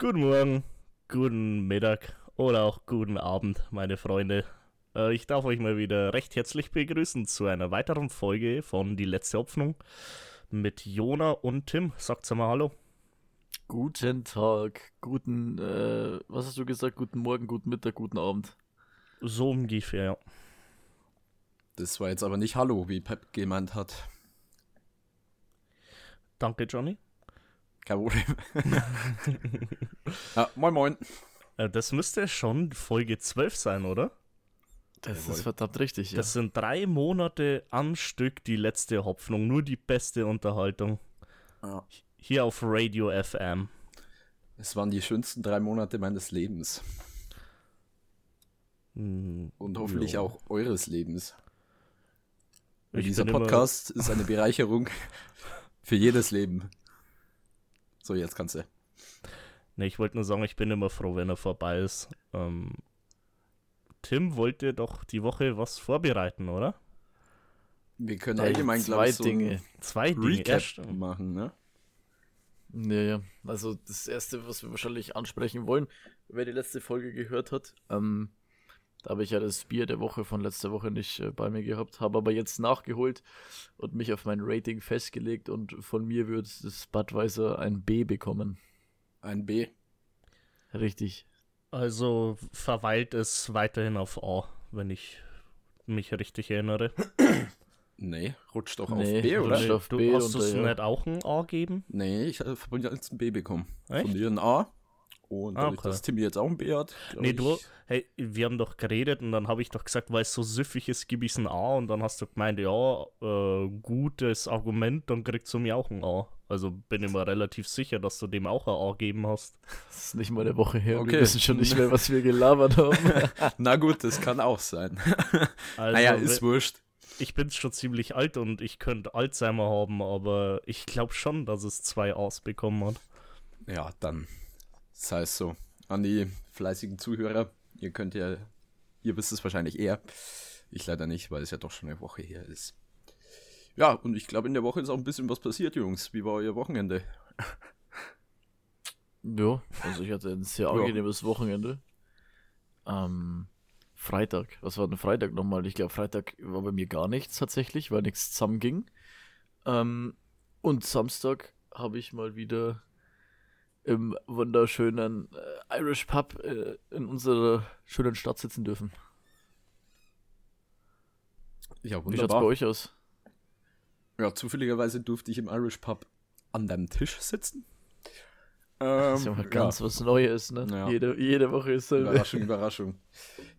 Guten Morgen, guten Mittag oder auch guten Abend, meine Freunde. Äh, ich darf euch mal wieder recht herzlich begrüßen zu einer weiteren Folge von Die letzte Hoffnung mit Jona und Tim. Sagt's mal Hallo. Guten Tag, guten, äh, was hast du gesagt? Guten Morgen, guten Mittag, guten Abend. So ungefähr, ja. Das war jetzt aber nicht Hallo, wie Pep gemeint hat. Danke, Johnny. Kein Problem. ja, moin moin. Äh, Das müsste schon Folge 12 sein, oder? Das Jawohl. ist verdammt richtig, ja. Das sind drei Monate am Stück die letzte Hoffnung, nur die beste Unterhaltung. Ja. Hier auf Radio FM. Es waren die schönsten drei Monate meines Lebens. Hm, Und hoffentlich ja. auch eures Lebens. Dieser Podcast ist eine Bereicherung für jedes Leben. So, jetzt kannst du. Ne, ich wollte nur sagen, ich bin immer froh, wenn er vorbei ist. Ähm, Tim wollte doch die Woche was vorbereiten, oder? Wir können Ja, allgemein, zwei glaube ich, so Dinge. Zwei Dinge. Recap stimmt. machen, ne? Ja, ja. Also das erste, was wir wahrscheinlich ansprechen wollen, wer die letzte Folge gehört hat, ähm, da habe ich ja das Bier der Woche von letzter Woche nicht äh, bei mir gehabt, habe aber jetzt nachgeholt und mich auf mein Rating festgelegt und von mir wird das Budweiser ein B bekommen. Ein B. Richtig. Also verweilt es weiterhin auf A, wenn ich mich richtig erinnere. Nee, rutscht doch Nee, auf B, oder? rutscht auf du B hast es ja. nicht auch ein A geben? Nee, ich habe von dir jetzt ein B bekommen. Echt? Von dir ein A. Und Ah, dadurch, okay. dass Timmy jetzt auch ein B hat. Nee, du, hey, wir haben doch geredet und dann habe ich doch gesagt, weil es so süffig ist, gebe ich es ein A und dann hast du gemeint, ja, äh, gutes Argument, dann kriegst du mir auch ein A. Also bin ich mir relativ sicher, dass du dem auch ein A geben hast. Das ist nicht mal eine Woche her. Okay. Wir wissen schon nicht mehr, was wir gelabert haben. Na gut, das kann auch sein. Also, naja, ist wurscht. ich bin schon ziemlich alt und ich könnte Alzheimer haben, aber ich glaube schon, dass es zwei A's bekommen hat. Ja, dann sei es so. An die fleißigen Zuhörer, ihr könnt ja, ihr wisst es wahrscheinlich eher. Ich leider nicht, weil es ja doch schon eine Woche her ist. Ja, und ich glaube, in der Woche ist auch ein bisschen was passiert, Jungs. Wie war euer Wochenende? Ja, also ich hatte ein sehr Ja. angenehmes Wochenende. Ähm, Freitag, was war denn Freitag nochmal? Ich glaube, Freitag war bei mir gar nichts tatsächlich, weil nichts zusammenging. Ähm, und Samstag habe ich mal wieder im wunderschönen äh, Irish Pub äh, in unserer schönen Stadt sitzen dürfen. Ja, Wie schaut's bei euch aus? Ja, zufälligerweise durfte ich im Irish Pub an deinem Tisch sitzen. Das ist Ähm, ja mal ganz was Neues, ne? Ja. Jede, jede Woche ist so. Überraschung, Überraschung.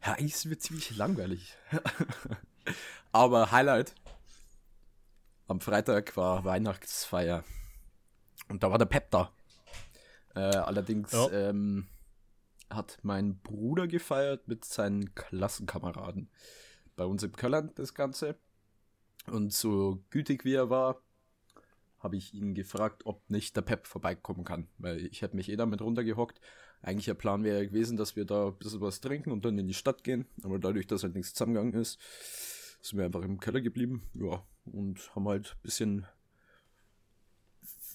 Ja, eigentlich ist mir ziemlich langweilig. Aber Highlight. Am Freitag war Weihnachtsfeier. Und da war der Pep da. Äh, allerdings Ja. ähm, hat mein Bruder gefeiert mit seinen Klassenkameraden. Bei uns im Keller das Ganze. Und so gütig wie er war, habe ich ihn gefragt, ob nicht der Pep vorbeikommen kann. Weil ich hätte mich eh damit runtergehockt. Eigentlich der Plan wäre gewesen, dass wir da ein bisschen was trinken und dann in die Stadt gehen. Aber dadurch, dass halt nichts zusammengegangen ist, sind wir einfach im Keller geblieben. Ja, und haben halt ein bisschen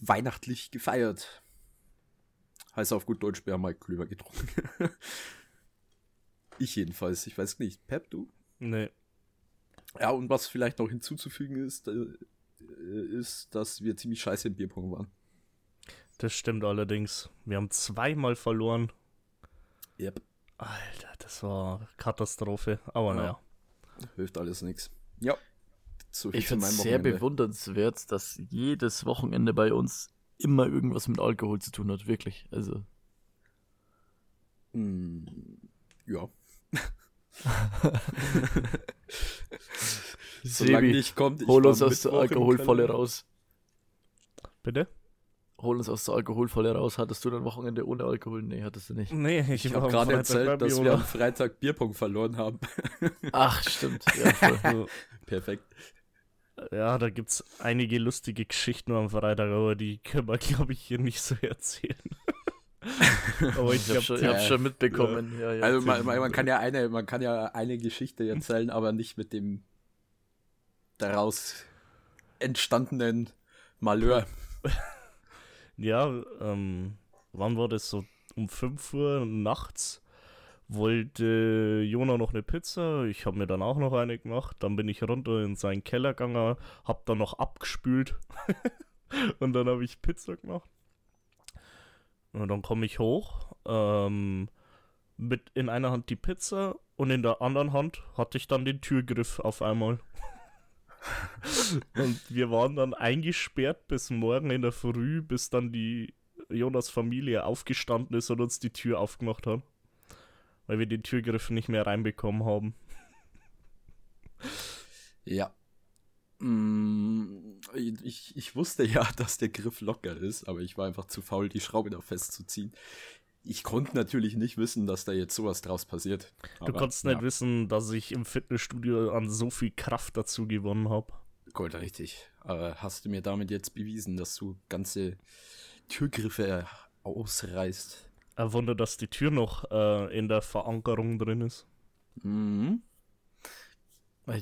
weihnachtlich gefeiert. Heißt auf gut Deutsch, wir haben halt Klöber getrunken. ich jedenfalls, ich weiß nicht. Pep, du? Nee. Ja, und was vielleicht noch hinzuzufügen ist, äh, ist, dass wir ziemlich scheiße im Bierpong waren. Das stimmt allerdings. Wir haben zweimal verloren. Yep. Alter, das war Katastrophe. Aber Ja. naja. Hilft alles nichts. Ja. So Ich finde es sehr bewundernswert, dass jedes Wochenende bei uns immer irgendwas mit Alkohol zu tun hat, wirklich. Also, Hm, ja. Solange nicht kommt, ich hol uns aus der Keller. raus. Bitte? Hol uns aus der Alkoholvolle raus. Hattest du dein Wochenende ohne Alkohol? Nee, hattest du nicht. Nee, ich, Ich habe gerade erzählt, dass wir am Freitag Bierpong verloren haben. Ach, stimmt. Ja, voll. Perfekt. Ja, da gibt's einige lustige Geschichten am Freitag, aber die können wir, glaube ich, hier nicht so erzählen. aber ich Ich habe schon, ja, schon mitbekommen. Ja, ja, Also erzähl man, man kann ja eine, man kann ja eine Geschichte erzählen, aber nicht mit dem daraus entstandenen Malheur. ja, ähm, wann war das so? um 5 Uhr nachts wollte Jona noch eine Pizza. Ich habe mir dann auch noch eine gemacht. Dann bin ich runter in seinen Keller gegangen, habe dann noch abgespült. und dann habe ich Pizza gemacht. Und dann komme ich hoch, ähm, mit in einer Hand die Pizza und in der anderen Hand hatte ich dann den Türgriff auf einmal. und wir waren dann eingesperrt bis morgen in der Früh, bis dann die Jonas Familie aufgestanden ist und uns die Tür aufgemacht hat. Weil wir den Türgriff nicht mehr reinbekommen haben. Ja. Mm, Ich, ich wusste ja, dass der Griff locker ist, aber ich war einfach zu faul, die Schraube da festzuziehen. Ich konnte natürlich nicht wissen, dass da jetzt sowas draus passiert. Du Aber, konntest ja, nicht wissen, dass ich im Fitnessstudio an so viel Kraft dazu gewonnen habe. Gold richtig. Aber hast du mir damit jetzt bewiesen, dass du ganze Türgriffe ausreißt? Ein Wunder, dass die Tür noch äh, in der Verankerung drin ist. Mhm.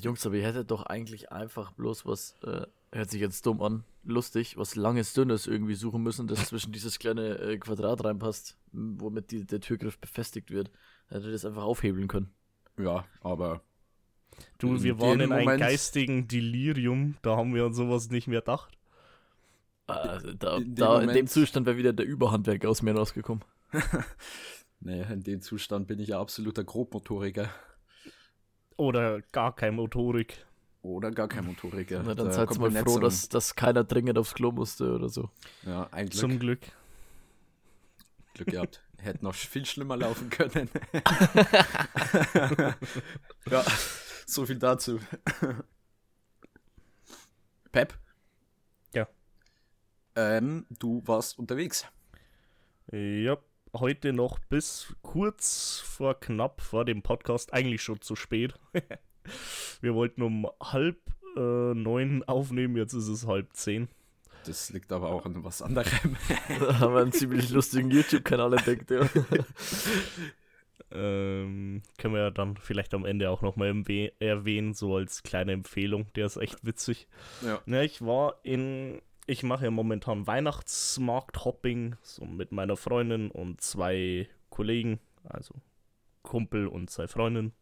Jungs, aber ihr hättet doch eigentlich einfach bloß was, äh, hört sich jetzt dumm an, lustig, was langes, dünnes irgendwie suchen müssen, das zwischen dieses kleine äh, Quadrat reinpasst, womit die, der Türgriff befestigt wird. Hättet ihr das einfach aufhebeln können. Ja, aber Du, In wir waren in einem Moment- geistigen Delirium, da haben wir an sowas nicht mehr gedacht. Also da, In dem da in dem Zustand wäre wieder der Überhandwerk aus mir rausgekommen. nee, in dem Zustand bin ich ja absoluter Grobmotoriker. Oder gar kein Motorik. Oder gar kein Motoriker. Na, dann Da seid mal froh, so- dass, dass keiner dringend aufs Klo musste oder so. Ja, ein Glück, Zum Glück. Glück gehabt. Hätte noch viel schlimmer laufen können. ja, so viel dazu. Pep? Ja. Ähm, du warst unterwegs. Ja, heute noch bis kurz vor knapp vor dem Podcast, eigentlich schon zu spät. wir wollten um halb äh, neun aufnehmen, jetzt ist es halb zehn. Das liegt aber auch an was anderem. Da haben wir einen ziemlich lustigen YouTube-Kanal entdeckt, ja. Ähm, können wir ja dann vielleicht am Ende auch nochmal erwähnen, so als kleine Empfehlung. Der ist echt witzig. ja. Ja, ich war in. Ich mache ja momentan Weihnachtsmarkt-Hopping, so mit meiner Freundin und zwei Kollegen, also Kumpel und zwei Freundinnen.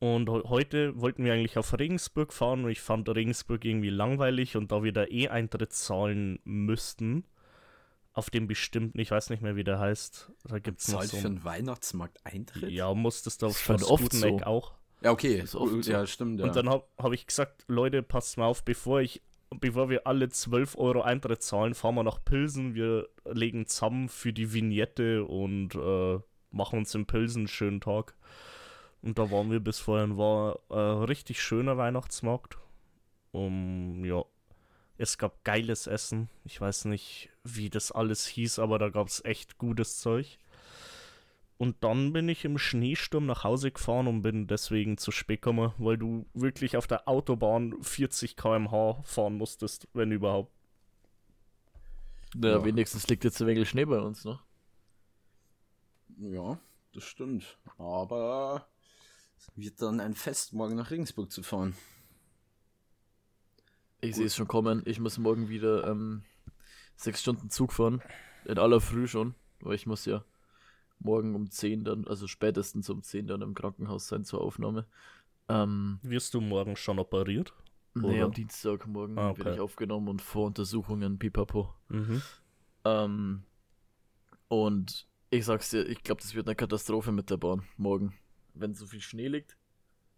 Und he- heute wollten wir eigentlich auf Regensburg fahren und ich fand Regensburg irgendwie langweilig und da wir da eh Eintritt zahlen müssten, auf dem bestimmten, ich weiß nicht mehr, wie der heißt, da gibt es noch Zahlt so für ein, einen Weihnachtsmarkt Eintritt? Ja, musstest du auf schon oft so. auch. Ja, okay. Das ist oft so. ja, stimmt. Ja. Und dann habe hab ich gesagt, Leute, passt mal auf, bevor ich, bevor wir alle 12 Euro Eintritt zahlen, fahren wir nach Pilsen, wir legen zusammen für die Vignette und äh, machen uns in Pilsen einen schönen Tag. Und da waren wir bis vorhin, war äh, richtig schöner Weihnachtsmarkt. Um, ja, es gab geiles Essen. Ich weiß nicht, wie das alles hieß, aber da gab es echt gutes Zeug. Und dann bin ich im Schneesturm nach Hause gefahren und bin deswegen zu spät gekommen, weil du wirklich auf der Autobahn 40 km/h fahren musstest, wenn überhaupt. Na, Ja. wenigstens liegt jetzt ein wenig Schnee bei uns, ne? Ja, das stimmt. Aber es wird dann ein Fest, morgen nach Regensburg zu fahren. Ich sehe es schon kommen. Ich muss morgen wieder ähm, sechs Stunden Zug fahren. In aller Früh schon. Weil ich muss ja morgen um 10 dann, also spätestens um 10 dann im Krankenhaus sein zur Aufnahme. Ähm, Wirst du morgen schon operiert? nee, Oder? am Dienstagmorgen Ah, werde okay. ich aufgenommen und Voruntersuchungen, pipapo. Mhm. Ähm, und ich sag's dir, ich glaube, das wird eine Katastrophe mit der Bahn morgen. Wenn so viel Schnee liegt.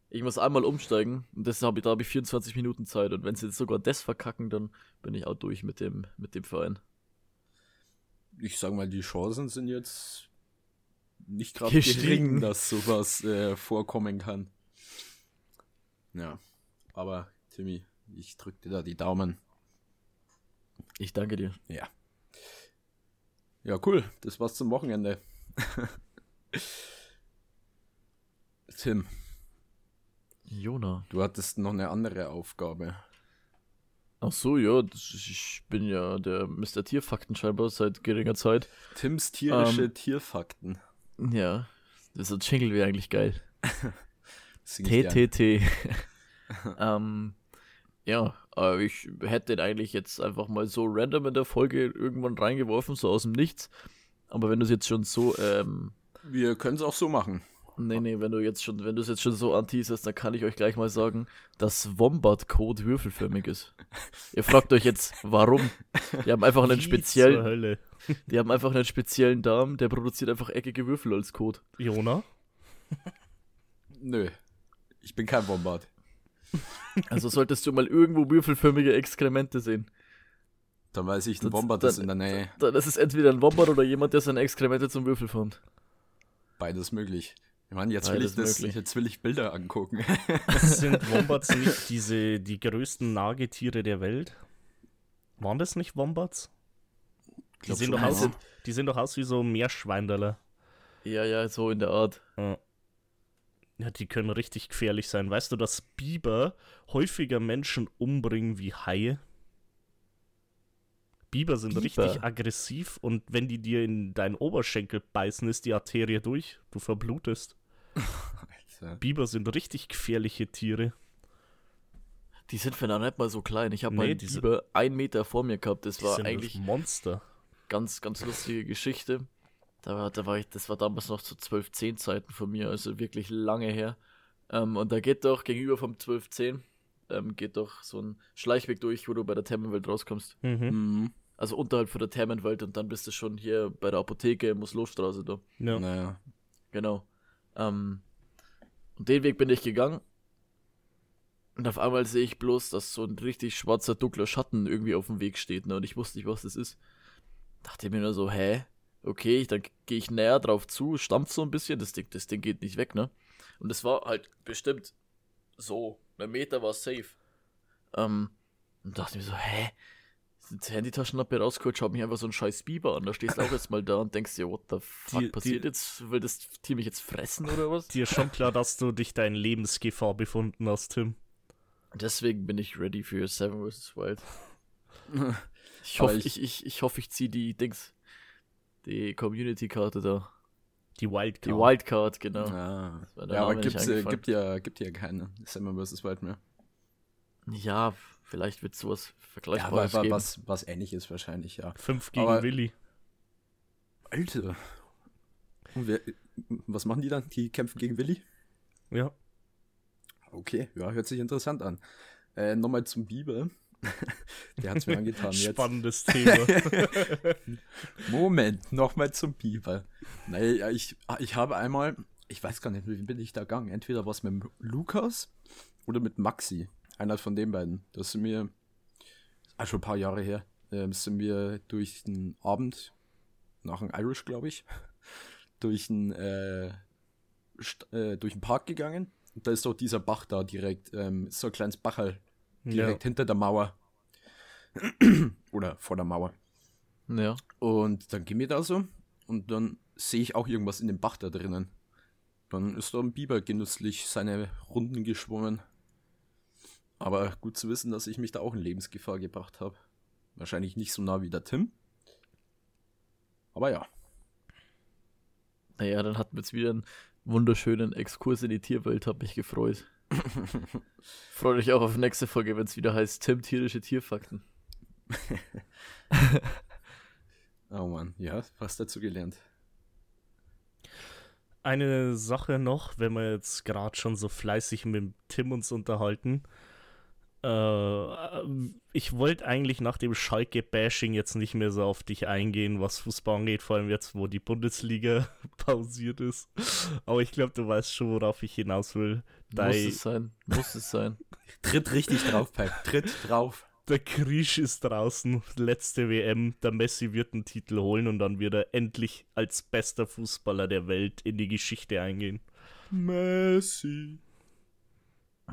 Ich muss einmal umsteigen und das hab ich, da habe ich 24 Minuten Zeit. Und wenn sie jetzt sogar das verkacken, dann bin ich auch durch mit dem, mit dem Verein. Ich sag mal, die Chancen sind jetzt nicht gerade gering, dass sowas äh, vorkommen kann. Ja, aber Timmy, ich drück dir da die Daumen. Ich danke dir. Ja. Ja, cool. Das war's zum Wochenende. Tim, Jona. du hattest noch eine andere Aufgabe. Ach so, ja, ich bin ja der Mr. Tierfakten scheinbar seit geringer Zeit. Tims tierische Ähm, Tierfakten. Ja, das ist Jingle wäre eigentlich geil. TTT. ähm, ja, aber ich hätte den eigentlich jetzt einfach mal so random in der Folge irgendwann reingeworfen, so aus dem Nichts. Aber wenn du es jetzt schon so, ähm, Wir können es auch so machen. Nee, nee, wenn du jetzt schon, wenn du es jetzt schon so anteaserst, dann kann ich euch gleich mal sagen, dass Wombat-Code würfelförmig ist. Ihr fragt euch jetzt, warum? Die haben einfach einen speziellen, Hölle. die haben einfach einen speziellen Darm, der produziert einfach eckige Würfel als Code. Jona? Nö. Ich bin kein Bombard. Also solltest du mal irgendwo würfelförmige Exkremente sehen. Dann weiß ich, ein Das- dann- ist in der Nähe. Dann ist es entweder ein Wombat oder jemand, der seine Exkremente zum Würfel formt. Beides möglich. Ich meine, jetzt will ich das, möglich. jetzt will ich Bilder angucken. Sind Wombats nicht diese, die größten Nagetiere der Welt? Waren das nicht Wombats? Die sehen, doch aus, die sehen doch aus wie so Meerschweinderler. Ja, ja, so in der Art. Ja. Ja, die können richtig gefährlich sein. Weißt du, dass Biber häufiger Menschen umbringen wie Haie? Biber sind Biber? richtig aggressiv und wenn die dir in deinen Oberschenkel beißen, ist die Arterie durch. Du verblutest. Alter. Biber sind richtig gefährliche Tiere. Die sind für noch nicht mal so klein. Ich habe Nee, mal die sind- über einen Meter vor mir gehabt. Das war eigentlich Monster. ganz, ganz lustige Geschichte. Da, war- da war ich, das war damals noch zu 12.10 Zeiten von mir, also wirklich lange her. Ähm, und da geht doch gegenüber vom 12.10 ähm, geht doch so ein Schleichweg durch, wo du bei der Thermenwelt rauskommst. Mhm. Mhm. Also unterhalb von der Thermenwelt und dann bist du schon hier bei der Apotheke in Muslowstraße da. Ja. Naja. Genau. Ähm, und den Weg bin ich gegangen. Und auf einmal sehe ich bloß, dass so ein richtig schwarzer, dunkler Schatten irgendwie auf dem Weg steht. Ne? Und ich wusste nicht, was das ist. Dachte mir nur so, hä? Okay, ich, dann gehe ich näher drauf zu, stampf so ein bisschen. Das Ding, das Ding geht nicht weg, ne? Und es war halt bestimmt so. Ein Meter war safe. Ähm, und dachte mir so, hä? Die Handytaschenlampe rausgeholt, schaut mich einfach so ein scheiß Biber an. Da stehst du auch jetzt mal da und denkst dir, what the fuck Die- passiert die- jetzt? Will das Tier mich jetzt fressen oder was? Dir ist schon klar, dass du dich da in Lebensgefahr befunden hast, Tim. Deswegen bin ich ready für Seven vs. Wild. Ich hoffe, ich- ich, ich, ich, hoffe, ich ziehe die Dings. Die Community-Karte da. Die Wildcard. Die Wildcard, genau. Ja, war der ja aber gibt's, äh, gibt, ja, gibt ja keine Summer vs. Wild mehr. Ja, vielleicht wird sowas Ja, aber Vergleichbares geben. was, was ähnliches wahrscheinlich, ja. Fünf gegen Aber- Willi. Alter. Und wer, was machen die dann? Die kämpfen gegen Willi? Ja. Okay, ja, hört sich interessant an. Äh, Nochmal zum Biber. Der hat's mir angetan jetzt. Spannendes Thema. Moment, nochmal zum Biber. Naja, ich, ich habe einmal, ich weiß gar nicht, wem bin ich da gegangen? Entweder was mit Lukas oder mit Maxi. Einer von den beiden. Das sind wir, ah, schon ein paar Jahre her, ähm, sind wir durch den Abend, nach dem Irish, glaube ich, durch den, äh, äh, durch den Park gegangen. Und da ist doch dieser Bach da direkt, ähm, so ein kleines Bachel direkt hinter der Mauer. oder vor der Mauer. ja. Und dann gehen wir da so und dann sehe ich auch irgendwas in dem Bach da drinnen. Dann ist da ein Biber genüsslich seine Runden geschwommen. Aber gut zu wissen, dass ich mich da auch in Lebensgefahr gebracht habe. Wahrscheinlich nicht so nah wie der Tim. Aber ja. Naja, dann hatten wir jetzt wieder einen wunderschönen Exkurs in die Tierwelt, hab mich gefreut. Freut euch auch auf nächste Folge, wenn es wieder heißt Tim tierische Tierfakten. Oh Mann, ja, was dazu gelernt. Eine Sache noch, wenn wir jetzt gerade schon so fleißig mit Tim uns unterhalten. Äh, ich wollte eigentlich nach dem Schalke-Bashing jetzt nicht mehr so auf dich eingehen, was Fußball angeht, vor allem jetzt, wo die Bundesliga pausiert ist. Aber ich glaube, du weißt schon, worauf ich hinaus will. Muss Dei, es sein, muss es sein. Tritt richtig drauf, Pipe. Tritt drauf. der Krisch ist draußen, letzte WM, der Messi wird einen Titel holen und dann wird er endlich als bester Fußballer der Welt in die Geschichte eingehen. Messi.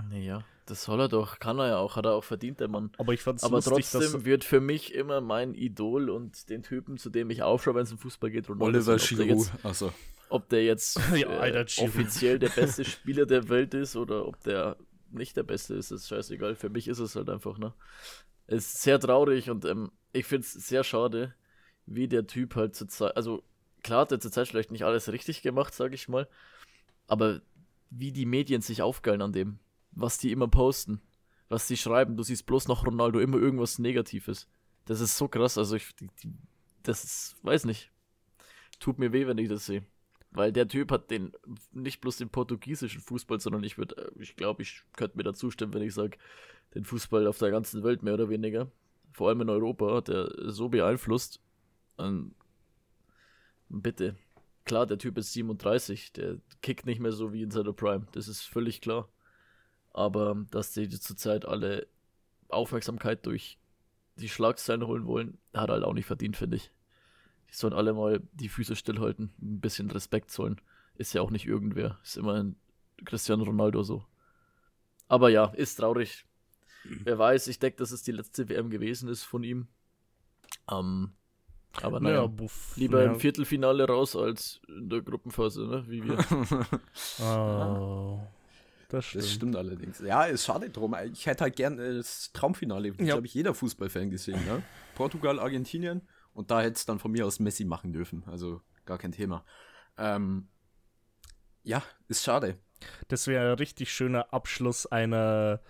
Naja, das soll er doch, kann er ja auch, hat er auch verdient, der Mann. Aber ich fand's Aber lustig, trotzdem dass wird für mich immer mein Idol und den Typen, zu dem ich aufschaue, wenn es um Fußball geht, Ronaldo Oliver sein. ob der Giroud. jetzt, Also, ob der jetzt Ja, Alter, äh, offiziell der beste Spieler der Welt ist oder ob der nicht der beste ist, ist scheißegal. Für mich ist es halt einfach, ne? Es ist sehr traurig und ähm, ich finde es sehr schade, wie der Typ halt zur Zeit, also klar hat er zur Zeit vielleicht nicht alles richtig gemacht, sage ich mal, aber wie die Medien sich aufgeilen an dem, was die immer posten, was die schreiben, du siehst bloß noch Ronaldo immer irgendwas Negatives. Das ist so krass, also ich, die, die, das ist, weiß nicht. tut mir weh, wenn ich das sehe. Weil der Typ hat den, nicht bloß den portugiesischen Fußball, sondern ich würde, ich glaube, ich könnte mir da zustimmen, wenn ich sage, den Fußball auf der ganzen Welt mehr oder weniger, vor allem in Europa, hat er so beeinflusst. Und bitte, klar, der Typ ist 37, der kickt nicht mehr so wie in seiner Prime, das ist völlig klar. Aber dass die zurzeit alle Aufmerksamkeit durch die Schlagzeilen holen wollen, hat er halt auch nicht verdient, finde ich. Die sollen alle mal die Füße stillhalten, ein bisschen Respekt zollen. Ist ja auch nicht irgendwer, ist immer ein Cristiano Ronaldo so. Aber ja, ist traurig. Wer weiß, ich denke, dass es die letzte WM gewesen ist von ihm. Ähm, aber naja, Ja, buff, lieber ja. im Viertelfinale raus als in der Gruppenphase, ne? Wie wir. Oh, das stimmt. Das stimmt allerdings. Ja, ist schade drum. Ich hätte halt gern äh, das Traumfinale, das Ja. glaube ich jeder Fußballfan gesehen. Ne? Portugal, Argentinien und da hätte es dann von mir aus Messi machen dürfen. Also gar kein Thema. Ähm, ja, ist schade. Das wäre ein richtig schöner Abschluss einer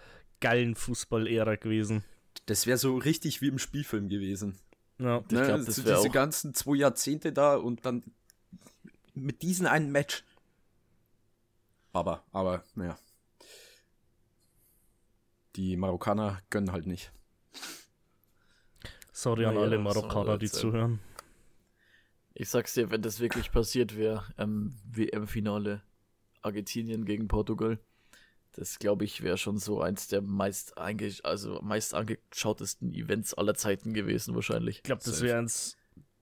geilen Fußball-Ära gewesen. Das wäre so richtig wie im Spielfilm gewesen. Ja. Ich glaub, so das wär diese auch- ganzen zwei Jahrzehnte da und dann mit diesem einen Match. Aber, aber, naja. Die Marokkaner gönnen halt nicht. Sorry an Naja, alle Marokkaner, die zuhören. Ich sag's dir, wenn das wirklich passiert wäre, ähm, WM-Finale Argentinien gegen Portugal, das glaube ich wäre schon so eins der meist, einge also meist angeschautesten Events aller Zeiten gewesen, wahrscheinlich. Ich glaube, das wäre eins,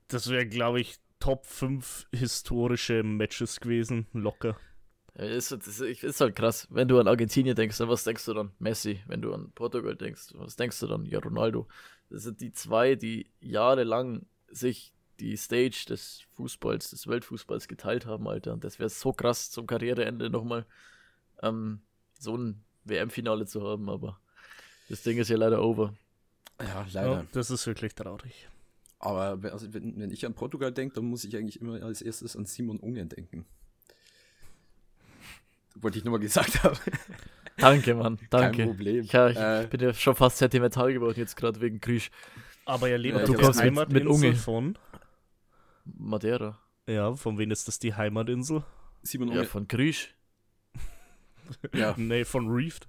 das wäre, glaube ich, Top 5 historische Matches gewesen, locker. Ist, ist, ist halt krass. Wenn du an Argentinien denkst, dann was denkst du dann? Messi. Wenn du an Portugal denkst, was denkst du dann? Ja, Ronaldo. Das sind die zwei, die jahrelang sich die Stage des Fußballs, des Weltfußballs geteilt haben, Alter. Und das wäre so krass zum Karriereende nochmal ähm, so ein WM-Finale zu haben, aber das Ding ist ja leider over. Ja, Ja, das ist wirklich traurig. Aber wenn- also wenn, wenn ich an Portugal denke, dann muss ich eigentlich immer als erstes an Simon Ungen denken. Wollte ich nur mal gesagt haben. Danke, Mann. Danke. Kein Problem. Ja, ich Äh, bin ja schon fast sentimental geworden jetzt gerade wegen Krisch. Aber er lebt Ja, auf du kommst mit- Heimatinsel mit Unge. von. Madeira. Ja, von wem ist das die Heimatinsel? Simon Ja, Ungen. von Krisch. Ja, Nee, von Reefed.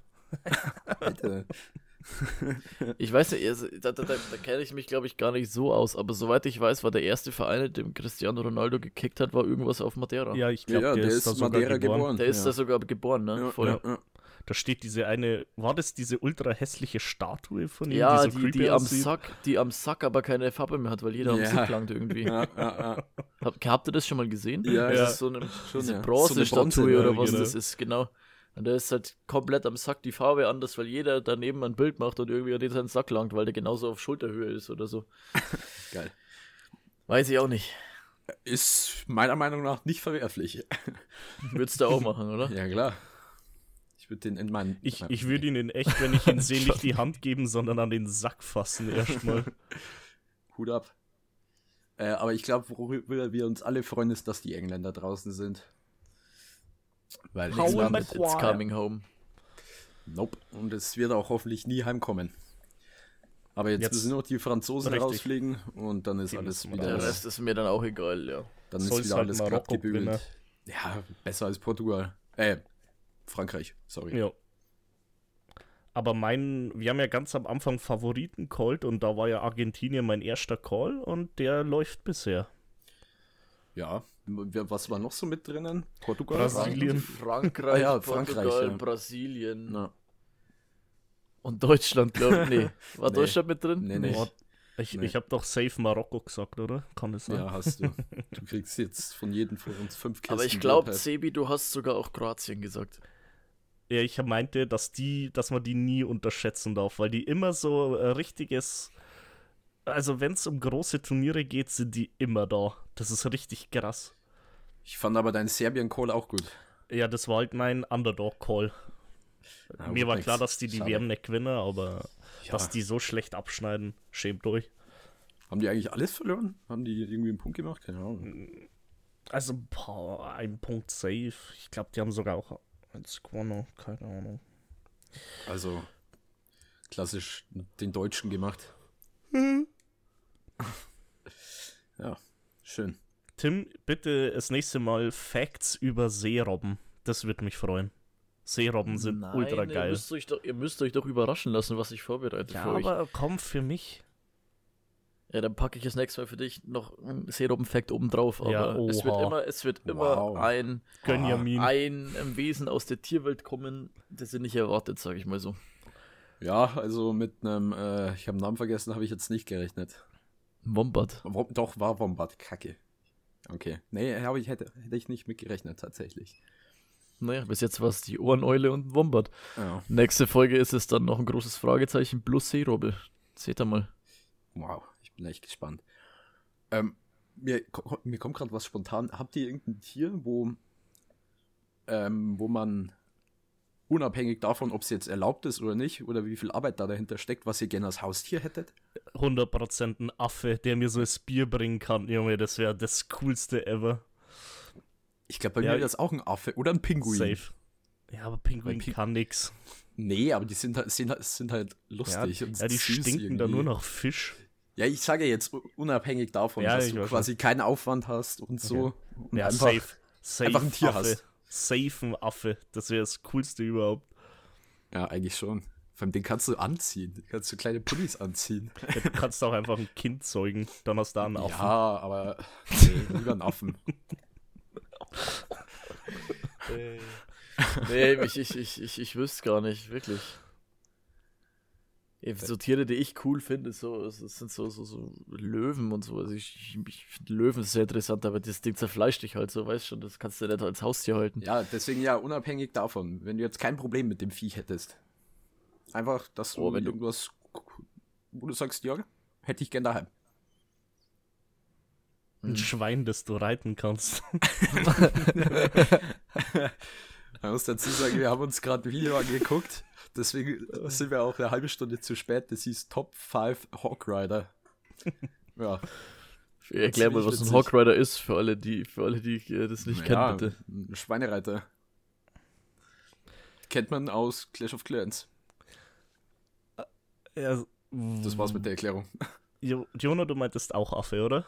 Alter. Ich weiß nicht, also, da, da, da, da kenne ich mich, glaube ich, gar nicht so aus, aber soweit ich weiß, war der erste Verein, in dem Cristiano Ronaldo gekickt hat, war irgendwas auf Madeira. Ja, ich glaube, ja, der, ist da sogar Madeira geboren. geboren. Der ist ja. da sogar geboren, ne? Ja, Voll. ja, ja. Da steht diese eine, war das diese ultra hässliche Statue von ihm? Ja, so die, die, am? Sack, die am Sack aber keine Farbe mehr hat, weil jeder am Ja. Sack langt irgendwie. Ja, ja, ja. Hab, habt ihr das schon mal gesehen? Ja, das ja. ist so eine, diese ja. Bronzestatue So eine Bronze, oder was genau. das ist, genau. Und der ist halt komplett am Sack die Farbe anders, weil jeder daneben ein Bild macht und irgendwie an den seinen Sack langt, weil der genauso auf Schulterhöhe ist oder so. Geil. Weiß ich auch nicht. Ist meiner Meinung nach nicht verwerflich. Würdest du auch machen, oder? Ja, klar. Ich würde den in meinen. Ich, ich würde ihn in echt, wenn ich ihn sehe, nicht die Hand geben, sondern an den Sack fassen erstmal. Hut ab. Äh, aber ich glaube, worüber wir uns alle freuen, ist, dass die Engländer draußen sind. Weil mal- It's coming home. nope. Und es wird auch hoffentlich nie heimkommen. Aber jetzt, Jetzt- müssen nur noch die Franzosen Richtig. rausfliegen und dann ist Die alles wieder, Der. Rest ist mir dann auch egal, ja. dann ist Soll's wieder halt alles glatt gebügelt. Ja, besser als Portugal. Äh, Frankreich, sorry. Ja. Aber mein, wir haben ja ganz am Anfang Favoriten called und da war ja Argentinien mein erster Call und der läuft bisher. Ja, was war noch so mit drinnen? Portugal? Brasilien. Frankreich, Ah ja, Portugal, Frankreich, ja. Brasilien Na, und Deutschland, glaube ich. Nee. War Nee. Deutschland mit drin? Nee, nee. Boah, Ich, Nee. ich habe doch safe Marokko gesagt, oder? Kann das sein? ja, hast du. Du kriegst jetzt von jedem von uns fünf Kisten. Aber ich glaube, Blutpad. Sebi, du hast sogar auch Kroatien gesagt. Ja, ich meinte, dass die, dass man die nie unterschätzen darf, weil die immer so äh, richtiges. Also wenn es um große Turniere geht, sind die immer da. Das ist richtig krass. Ich fand aber deinen Serbien-Call auch gut. Ja, das war halt mein Underdog-Call. Ja, Mir war klar, dass die die Schade. WM nicht gewinnen, aber Ja. dass die so schlecht abschneiden, schämt euch. Haben die eigentlich alles verloren? Haben die irgendwie einen Punkt gemacht? Keine Ahnung. Also, boah, ein Punkt safe. Ich glaube, die haben sogar auch eins gewonnen. Keine Ahnung. Also klassisch den Deutschen gemacht. ja, schön. Tim, bitte das nächste Mal Facts über Seerobben. Das würde mich freuen. Seerobben sind Nein, ultra Ihr geil. müsst, euch doch, ihr müsst euch doch überraschen lassen, was ich vorbereite Ja, für euch. aber komm für mich. Ja, dann packe ich das nächste Mal für dich noch einen Serum-Fact oben drauf. Aber Ja, es wird immer, es wird immer Wow. ein, Gönjamin. ein Wesen aus der Tierwelt kommen, das ihr nicht erwartet, sage ich mal so. Ja, also mit einem, äh, ich habe den Namen vergessen, habe ich jetzt nicht gerechnet. Wombat. Wom doch, war Wombat, kacke. Okay. Nee, hab ich, hätte, hätte ich nicht mitgerechnet, tatsächlich. Naja, bis jetzt war es die Ohreneule und Wombat. Ja. Nächste Folge ist es dann noch ein großes Fragezeichen plus Seerobbe. Seht ihr mal. Wow, ich bin echt gespannt. Ähm, mir, mir kommt gerade was spontan. Habt ihr irgendein Tier, wo, ähm, wo man unabhängig davon, ob es jetzt erlaubt ist oder nicht, oder wie viel Arbeit da dahinter steckt, was ihr gerne als Haustier hättet? 100% ein Affe, der mir so das Bier bringen kann. Junge, das wäre das coolste ever. Ich glaube, bei Ja, mir wäre das auch ein Affe oder ein Pinguin. Safe. Ja, aber Pinguin Ping- kann nix. Nee, aber die sind halt, sind, halt- sind halt Ja, lustig. und ja, die stinken da irgendwie. nur nach Fisch. Ja, ich sage jetzt unabhängig davon, Ja, dass du quasi keinen Aufwand hast und so. Und Ja, einfach, safe. Safe einfach ein Tier Affe. hast. Safe ein Affe. Das wäre das coolste überhaupt. Ja, eigentlich schon. Vor allem den kannst du anziehen. Den kannst du kleine Pullis anziehen. Ja, Du kannst auch einfach ein Kind zeugen. Dann hast du da einen Affen. Ja, aber nee, lieber einen Affen. Nee, ich, ich, ich, ich, ich wüsste gar nicht, wirklich. Ey, So Tiere, die ich cool finde, so, es es sind so, so, so Löwen und so. Also ich, ich, finde Löwen sehr interessant, aber das Ding zerfleischt dich halt so, weißt schon, das kannst du nicht als Haustier halten. Ja, deswegen ja, unabhängig davon, wenn du jetzt kein Problem mit dem Viech hättest. Einfach, dass du, Oh, wenn du- irgendwas, wo du sagst, ja, hätte ich gern daheim. Ein Schwein, das du reiten kannst. Man muss dazu sagen, wir haben uns gerade ein Video angeguckt, deswegen sind wir auch eine halbe Stunde zu spät. Das hieß Top 5 Hawk Rider. Ja, Ich erklär mal, was ein. Hawk Rider ist, für alle, die, für alle, die äh, das nicht ja, kennen, bitte. ein Schweinereiter. Kennt man aus Clash of Clans. Ja, Das war's mit der Erklärung. Jo- Jonah, du meintest auch Affe, oder?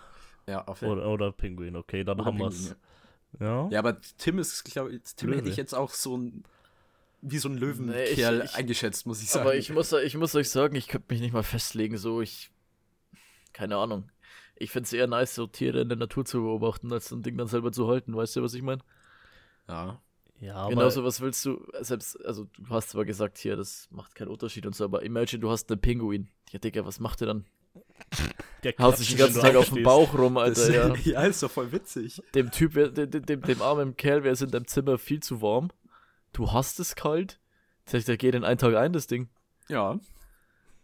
Ja, Affe. Oder, oder Pinguin, okay, dann Oder haben Pinguin, wir's. Ja. Ja, aber Tim ist, glaube ich, Tim Löwe. hätte ich jetzt auch so ein, wie so ein Nee, Löwenkerl ich- ich- eingeschätzt, muss ich sagen. Aber ich muss, ich muss euch sagen, ich könnte mich nicht mal festlegen, so ich. Keine Ahnung. Ich finde es eher nice, so Tiere in der Natur zu beobachten, als so ein Ding dann selber zu halten. Weißt du, was ich meine? ja. Ja, aber Genauso, was willst du, selbst, also du hast zwar gesagt, hier, das macht keinen Unterschied und so, aber imagine, du hast einen Pinguin. Ja, Digga, was macht der dann? der Haut sich den ganzen Tag auf dem Bauch rum, Das, Alter, ja. ja, ist doch voll witzig. Dem Typ, dem, dem, dem armen Kerl wäre es in deinem Zimmer viel zu warm. Du hast es kalt. Sag ich, der geht in einen Tag ein, das Ding. Ja,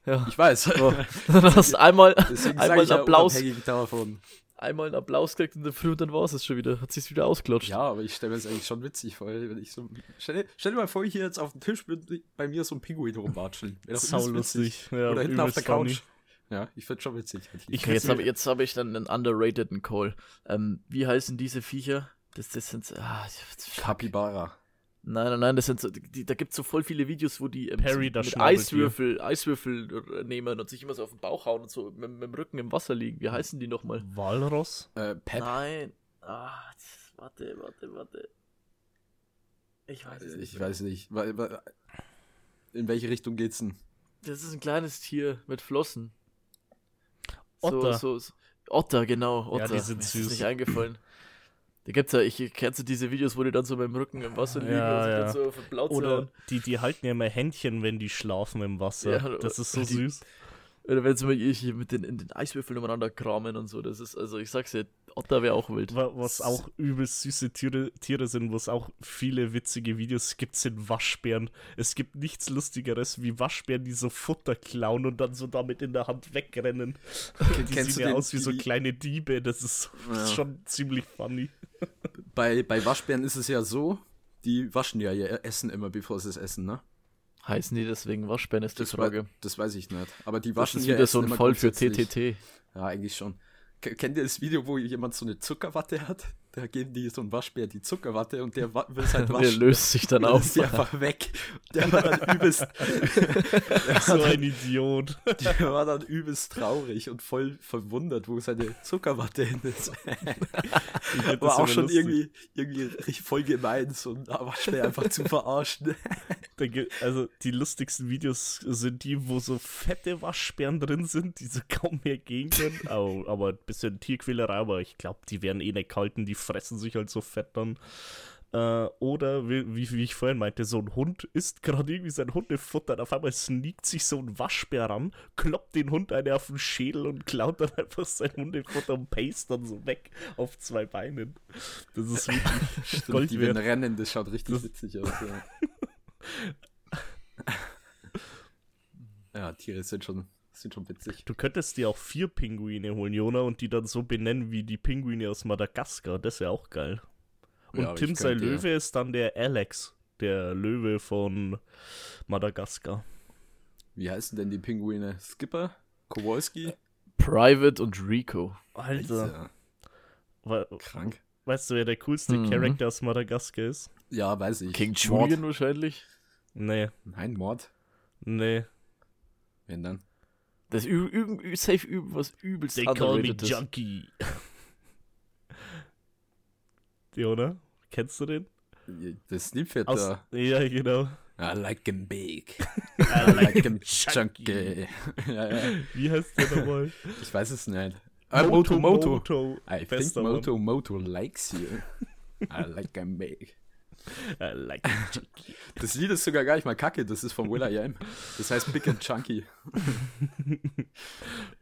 Ja. ich weiß. So. Dann hast du einmal, einmal ich einen Applaus, einmal einen Applaus gekriegt in der Früh und dann war es es schon wieder. Hat sich's wieder ausgeklatscht. Ja, aber ich stelle mir das eigentlich schon witzig vor, wenn ich so. Stell, dir- stell dir mal vor, hier jetzt auf dem Tisch mit, bei mir so ein Pinguin rumwatscheln. Wäre doch Sau lustig. Ja, Oder hinten auf der Couch. Ja, ich find's schon witzig. Ich Okay, jetzt habe jetzt hab ich dann einen underrateden Call. Ähm, wie heißen diese Viecher? Das, das sind. Ah, Capybara. nein, nein, nein, das sind so. Die, da gibt es so voll viele Videos, wo die ähm, Perry, mit. Eiswürfel, Eiswürfel äh, nehmen und sich immer so auf den Bauch hauen und so mit, mit dem Rücken im Wasser liegen. Wie heißen die nochmal? Walross? Äh, Pep. Nein. Ah, warte, warte, warte. Ich weiß es nicht. Ich weiß nicht. In welche Richtung geht's denn? Das ist ein kleines Tier mit Flossen. Otter. So, so, so. Otter, genau. Otter. Ja, die sind Mir ist süß. das nicht eingefallen. Da gibt's ja, ich kennst du diese Videos, wo die dann so mit dem Rücken im Wasser liegen Ja, und sich ja. dann so auf den Oder die, die halten ja immer Händchen, wenn die schlafen im Wasser. Ja, das ist so die- süß. Oder wenn sie mal mit den, in den Eiswürfeln umeinander kramen und so. Das ist, also ich sag's dir, Otter wäre auch wild. Wa- Was auch übelst süße Tiere, Tiere sind, wo es auch viele witzige Videos gibt, sind Waschbären. Es gibt nichts Lustigeres wie Waschbären, die so Futter klauen und dann so damit in der Hand wegrennen. Die kennst sehen du ja aus wie so die- kleine Diebe. Das ist Ja. schon ziemlich funny. Bei, bei Waschbären ist es ja so, die waschen ja ihr Essen immer, bevor sie es essen, ne? Heißen die deswegen Waschbären, ist die Das, Frage. wei- das weiß ich nicht. Aber die Das waschen ist ihr wieder so ein Fall für. TTT. Ja, eigentlich schon. Kennt ihr das Video, wo jemand so eine Zuckerwatte hat? Da geben die so ein Waschbär die Zuckerwatte und der will es halt Der waschen. löst sich dann auf. ist die einfach weg. Der war dann übelst, der So war ein Idiot. der war dann übelst traurig und voll verwundert, wo seine Zuckerwatte hin ist. War auch schon lustig. irgendwie, irgendwie richtig voll gemein, so ein Waschbär einfach zu verarschen. Also die lustigsten Videos sind die, wo so fette Waschbären drin sind, die so kaum mehr gehen können. Au, aber ein bisschen Tierquälerei, aber ich glaube, die werden eh nicht gehalten, die fressen sich halt so fett dann. Äh, oder wie, wie, wie ich vorhin meinte, so ein Hund isst gerade irgendwie sein Hundefutter, und auf einmal sneakt sich so ein Waschbär ran, kloppt den Hund eine auf den Schädel und klaut dann einfach sein Hundefutter und paste dann so weg auf zwei Beinen. Das ist wirklich Gold die werden rennen, das schaut richtig Das- witzig aus. Ja. ja, Tiere sind schon, sind schon witzig. Du könntest dir auch vier Pinguine holen, Jona, und die dann so benennen wie die Pinguine aus Madagaskar. Das wäre auch geil. Und Ja, Tim könnte- Löwe ist dann der Alex, der Löwe von Madagaskar. Wie heißen denn die Pinguine? Skipper? Kowalski? Private und Rico. Alter, Alter, krank. weißt du, wer der coolste Mhm. Charakter aus Madagaskar ist? Ja, weiß ich. King Mord. Julian wahrscheinlich. Nee, Nein, Mord. nee. Wenn dann. Das ist ü ü ü safe üb was übelst They call me. Junkie. Jona, kennst du den? Das Liebfett Aus, da. ja, genau. I like him big. I like him Chunky. chunky. ja, ja. Wie heißt der nochmal? Ich weiß es nicht. Ah, Moto, Moto. Moto. I think Mann. Moto, Moto likes you. I like him big. I like. Das Lied ist sogar gar nicht mal kacke, das ist von Will I Am. Das heißt Big and Chunky.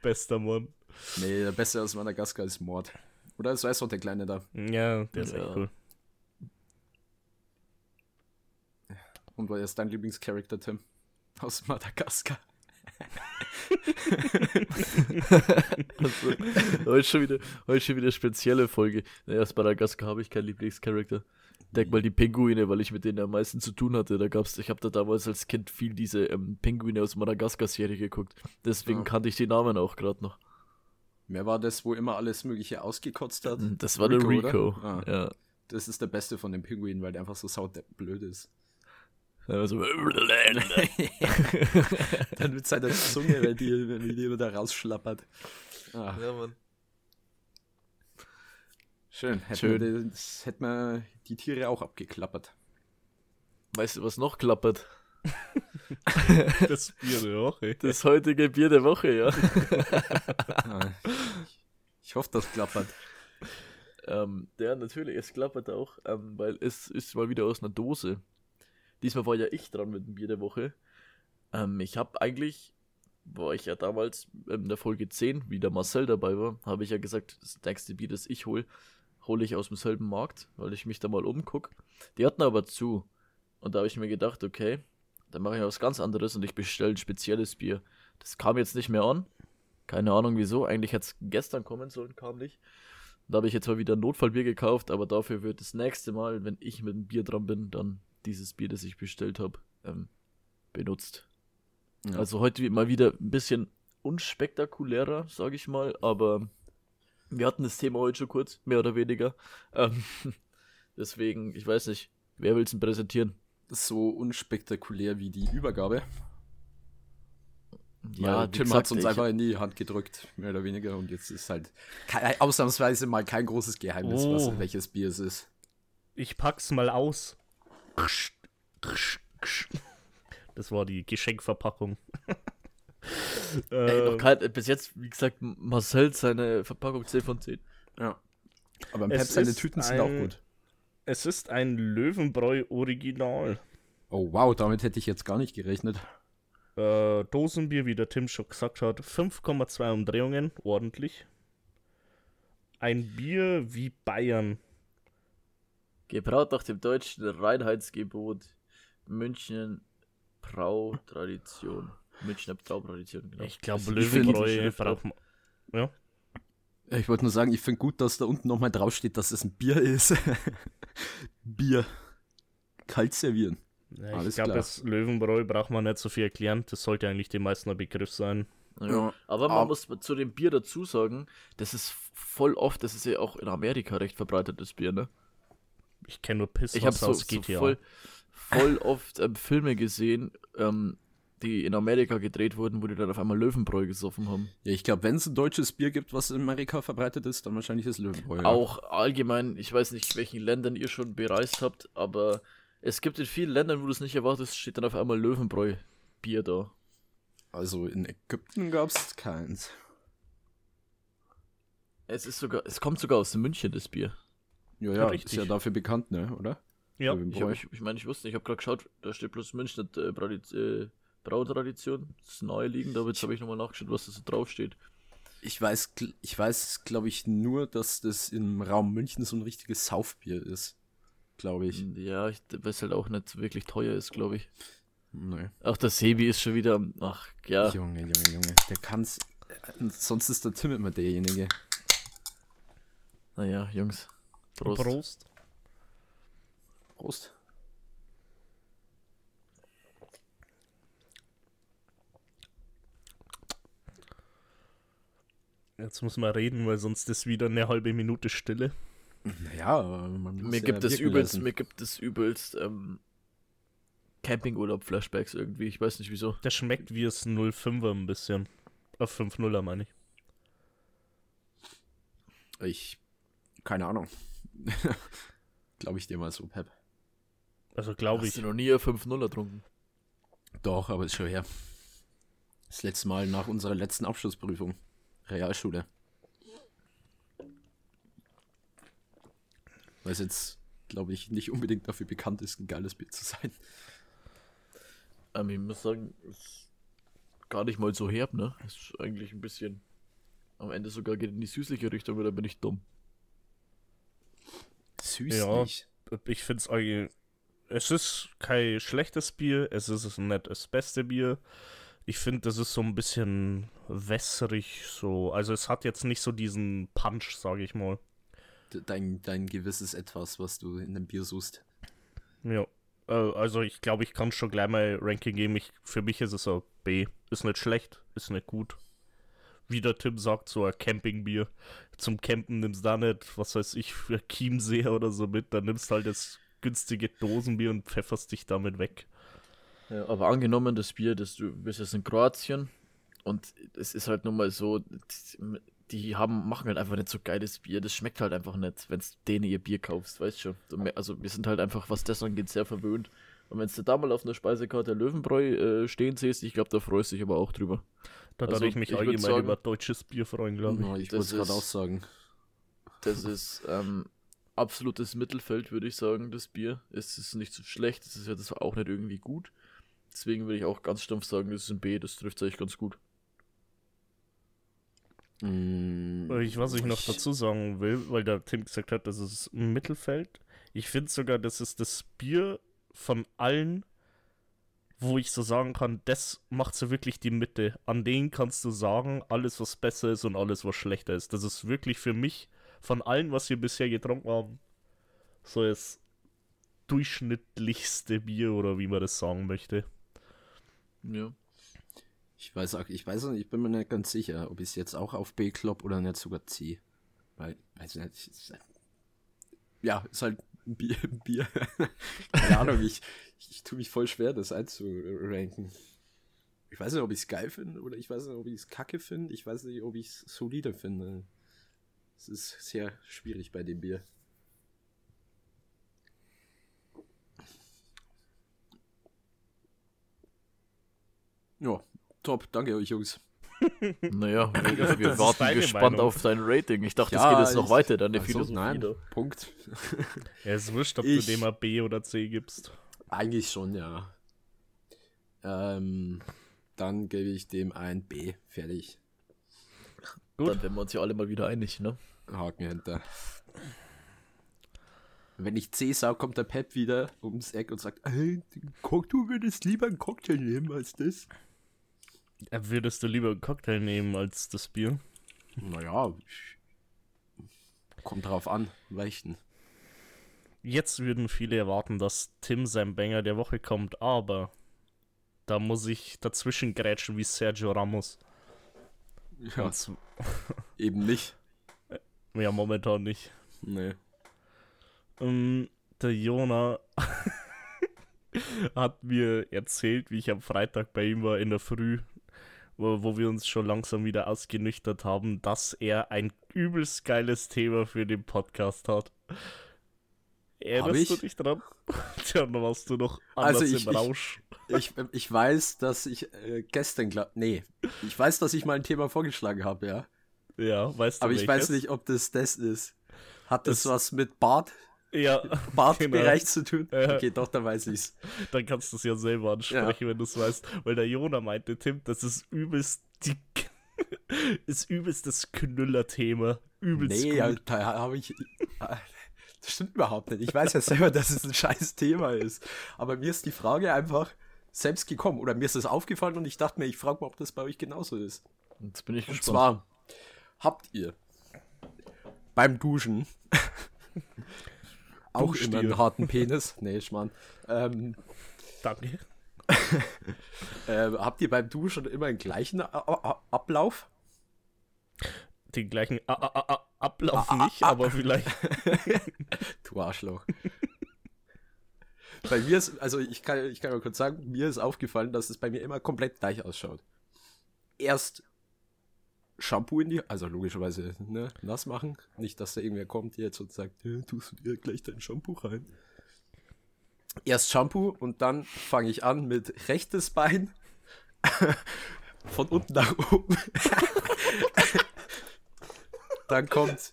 Bester Mann. Nee, der Beste aus Madagaskar ist Mord. Oder das weiß doch der Kleine da. Ja, der ist Ja. echt cool. Und wer ist dein Lieblingscharakter, Tim? Aus Madagaskar. Also, heute, schon wieder, heute schon wieder spezielle Folge. Naja, aus Madagaskar habe ich keinen Lieblingscharakter. Denk mal die Pinguine, weil ich mit denen am meisten zu tun hatte. Da gab's, ich habe da damals als Kind viel diese ähm, Pinguine aus Madagaskar-Serie geguckt. Deswegen Ja. kannte ich die Namen auch gerade noch. Wer war das, wo immer alles Mögliche ausgekotzt hat? Das war der Rico, Rico. oder? Ah. Ja. Das ist der Beste von den Pinguinen, weil der einfach so saut blöd ist. Also, Dann mit seiner Zunge, wenn die, wenn die immer da rausschlappert. Ah, ja, Mann. Schön. Hätten Schön. Wir das, hätten wir die Tiere auch abgeklappert. Weißt du, was noch klappert? Das Bier der Woche. Das heutige Bier der Woche, ja. Ich hoffe, das klappert. Ähm, ja, natürlich, es klappert auch, ähm, weil es ist mal wieder aus einer Dose. Diesmal war ja ich dran mit dem Bier der Woche. Ähm, ich habe eigentlich, war ich ja damals in der Folge 10, wie der Marcel dabei war, habe ich ja gesagt, das nächste Bier, das ich hole, hole ich aus demselben Markt, weil ich mich da mal umgucke. Die hatten aber zu. Und da habe ich mir gedacht, okay, dann mache ich was ganz anderes und ich bestelle ein spezielles Bier. Das kam jetzt nicht mehr an. Keine Ahnung wieso. Eigentlich hätte es gestern kommen sollen, kam nicht. Da habe ich jetzt mal wieder ein Notfallbier gekauft, aber dafür wird das nächste Mal, wenn ich mit dem Bier dran bin, dann dieses Bier, das ich bestellt habe, ähm, benutzt. Ja. Also heute mal wieder ein bisschen unspektakulärer, sage ich mal, aber wir hatten das Thema heute schon kurz, mehr oder weniger. Ähm, deswegen, ich weiß nicht, wer will es denn präsentieren? so unspektakulär wie die Übergabe. Ja, Weil Tim hat es uns ich- einfach in die Hand gedrückt, mehr oder weniger. Und jetzt ist halt kei- ausnahmsweise mal kein großes Geheimnis, was, Oh. welches Bier es ist. Ich pack's mal aus. Das war die Geschenkverpackung. Ey, noch kein, bis jetzt, wie gesagt, Marcel seine Verpackung 10 von 10. Ja. Aber im Pep seine ist Tüten sind auch gut. es ist ein Löwenbräu Original. Oh wow, damit hätte ich jetzt gar nicht gerechnet. Äh, Dosenbier, wie der Tim schon gesagt hat, 5,2 Umdrehungen, ordentlich. Ein Bier wie Bayern. Gebraut nach dem deutschen Reinheitsgebot München Brautradition. Münchner Brautradition, genau. Ich glaube, Löwenbräu braucht man. Ja, Ich wollte nur sagen, ich finde gut, dass da unten nochmal draufsteht, dass es ein Bier ist. Bier. Kalt servieren. Ja, ich Alles glaube, klar. das Löwenbräu braucht man nicht so viel erklären. Das sollte eigentlich den meisten ein Begriff sein. Ja. Ja, Aber man aber- muss zu dem Bier dazu sagen, das ist voll oft, das ist ja auch in Amerika recht verbreitetes Bier, ne? Ich kenne nur Piss Ich habe was so, aus so GTA. voll, voll oft ähm, Filme gesehen, ähm, die in Amerika gedreht wurden, wo die dann auf einmal Löwenbräu gesoffen haben. Ja, ich glaube, wenn es ein deutsches Bier gibt, was in Amerika verbreitet ist, dann wahrscheinlich das Löwenbräu. ja. Auch allgemein, ich weiß nicht, welchen Ländern ihr schon bereist habt, aber es gibt in vielen Ländern, wo du es nicht erwartest, steht dann auf einmal Löwenbräu Bier da. Also in Ägypten gab es keins. Es ist sogar, es kommt sogar aus München, das Bier. Ja, ja, Richtig. ist ja dafür bekannt, ne, oder? Ja, Ich, ich, ich meine, ich wusste nicht, ich habe gerade geschaut, da steht bloß Münchner äh, Bradi- äh, Brautradition. Das ist naheliegend, aber jetzt habe ich nochmal nachgeschaut, was da so draufsteht. Ich weiß, gl- ich weiß, glaube ich, nur, dass das im Raum München so ein richtiges Saufbier ist. Glaube ich. Ja, ich weiß halt auch nicht wirklich teuer ist, glaube ich. Nee. Auch der Sebi ist schon wieder am. Ach, ja. Junge, Junge, Junge. Der kann's. äh, Sonst ist der Tim immer derjenige. Naja, Jungs. Prost. Prost. Prost. Jetzt muss man reden, weil sonst ist wieder eine halbe Minute Stille. Naja, man muss Mir ja gibt es übelst, lassen. mir gibt es übelst ähm, Campingurlaub-Flashbacks irgendwie. Ich weiß nicht wieso. Der schmeckt wie es 05er ein bisschen. Auf 5-0er meine ich. Ich. Keine Ahnung. glaube ich dir mal so, Pep. Also glaube Hast ich. du noch nie 5-0 ertrunken? Doch, aber ist schon her. Das letzte Mal nach unserer letzten Abschlussprüfung. Realschule. Weil es jetzt, glaube ich, nicht unbedingt dafür bekannt ist, ein geiles Bier zu sein. Ähm, ich muss sagen, ist gar nicht mal so herb, ne? Ist eigentlich ein bisschen. Am Ende sogar geht in die süßliche Richtung, aber da bin ich dumm. Süßlich. Ich finde es eigentlich. Es ist kein schlechtes Bier, es ist nicht das beste Bier. Ich finde, das ist so ein bisschen wässrig, so. Also, es hat jetzt nicht so diesen Punch, sage ich mal. Dein, dein gewisses Etwas, was du in dem Bier suchst. Ja. Äh, also, ich glaube, ich kann schon gleich mal Ranking geben. Ich, für mich ist es ein B. Ist nicht schlecht, ist nicht gut. Wie der Tim sagt, so ein Campingbier. Zum Campen nimmst du da nicht, was weiß ich, für Chiemsee oder so mit. Dann nimmst halt das günstige Dosenbier und pfefferst dich damit weg. Ja, aber angenommen, das Bier, das du bist jetzt in Kroatien und es ist halt nun mal so, die haben, machen halt einfach nicht so geiles Bier. Das schmeckt halt einfach nicht, wenn du denen ihr Bier kaufst, weißt schon. Du mer- Also wir sind halt einfach, was das angeht, sehr verwöhnt. Und wenn du da mal auf einer Speisekarte Löwenbräu äh, stehen siehst, ich glaube, da freust du dich aber auch drüber. Da Also, darf ich mich ich allgemein sagen- über deutsches Bier freuen, glaube ich. Ja, ich das wollte es gerade auch sagen. Das ist ähm, absolutes Mittelfeld, würde ich sagen, das Bier. Es ist nicht so schlecht, es ist ja das auch nicht irgendwie gut. Deswegen würde ich auch ganz stumpf sagen, das ist ein B, das trifft eigentlich ganz gut. Mm, Ich, was ich noch dazu sagen will, weil der Tim gesagt hat, das ist im Mittelfeld. Ich finde sogar, das ist das Bier von allen, wo ich so sagen kann, das macht so wirklich die Mitte. An denen kannst du sagen, alles was besser ist und alles was schlechter ist. Das ist wirklich für mich von allen, was wir bisher getrunken haben, so das durchschnittlichste Bier oder wie man das sagen möchte. Ja. Ich weiß auch, ich weiß nicht, ich bin mir nicht ganz sicher, ob ich es jetzt auch auf B klopp oder nicht sogar C. Weil, weiß nicht, ich- ist, ja, ist halt ein Bier, Bier. Keine Ahnung, ich, ich tue mich voll schwer, das einzuranken. Ich weiß nicht, ob ich es geil finde oder ich weiß nicht, ob ich es kacke finde. Ich weiß nicht, ob ich es solide finde. Es ist sehr schwierig bei dem Bier. Ja, top, danke euch Jungs. Naja, wir, Das wir warten gespannt Meinung. auf dein Rating. Ich dachte, Ja, es geht jetzt noch weiter, deine Ach so, Philosophie. nein. Punkt. Ja, ist wurscht, ob Ich- du dem mal B oder C gibst. Eigentlich schon, ja. Ähm, dann gebe ich dem ein B. Fertig. Gut. Dann werden wir uns ja alle mal wieder einig, ne? Haken hinter. Wenn ich C sage, kommt der Pep wieder ums Eck und sagt, hey, guck, du würdest lieber einen Cocktail nehmen als das. Würdest du lieber einen Cocktail nehmen als das Bier? Naja, kommt drauf an, welchen. Jetzt würden viele erwarten, dass Tim sein Banger der Woche kommt, aber da muss ich dazwischen grätschen wie Sergio Ramos. Ja, eben nicht. ja, momentan nicht. Nee. Ähm, der Jona hat mir erzählt, wie ich am Freitag bei ihm war in der Früh, wo, wo wir uns schon langsam wieder ausgenüchtert haben, dass er ein übelst geiles Thema für den Podcast hat. Erinnerst du ich? dich dran? Dann warst du noch Also anders ich- im ich- Rausch. Ich, ich weiß, dass ich äh, gestern, glaub, nee, ich weiß, dass ich mal ein Thema vorgeschlagen habe, ja. Ja, weißt du Aber ich weiß welches? nicht, ob das das ist. Hat das, Das- was mit Bart, Ja, Bartbereich zu tun? Ja. Okay, doch, dann weiß ich's. dann kannst du es ja selber ansprechen, wenn du es weißt. Weil der Jona meinte, Tim, das ist übelst dick. ist übelst das Knüller-Thema. Übelst Nee, ja, da habe ich. Das stimmt überhaupt nicht. Ich weiß ja selber, dass es ein scheiß Thema ist. Aber mir ist die Frage einfach selbst gekommen. Oder mir ist es aufgefallen und ich dachte mir, ich frage mal, ob das bei euch genauso ist. Jetzt bin ich Und gespannt. zwar habt ihr beim Duschen auch Duscht immer einen harten Penis? Nee, Schmarrn. Ähm, Danke. äh, habt ihr beim Duschen immer den gleichen A A Ablauf? Den gleichen A Ablauf nicht, aber vielleicht. Du Arschloch. bei mir ist, also ich kann, ich kann mal kurz sagen, mir ist aufgefallen, dass es bei mir immer komplett gleich ausschaut. Erst Shampoo in die, also logischerweise ne, nass machen. Nicht, dass da irgendwer kommt jetzt und sagt, "Ja, tust du dir gleich dein Shampoo rein. Erst Shampoo und dann fange ich an mit rechtes Bein von unten nach oben. dann kommt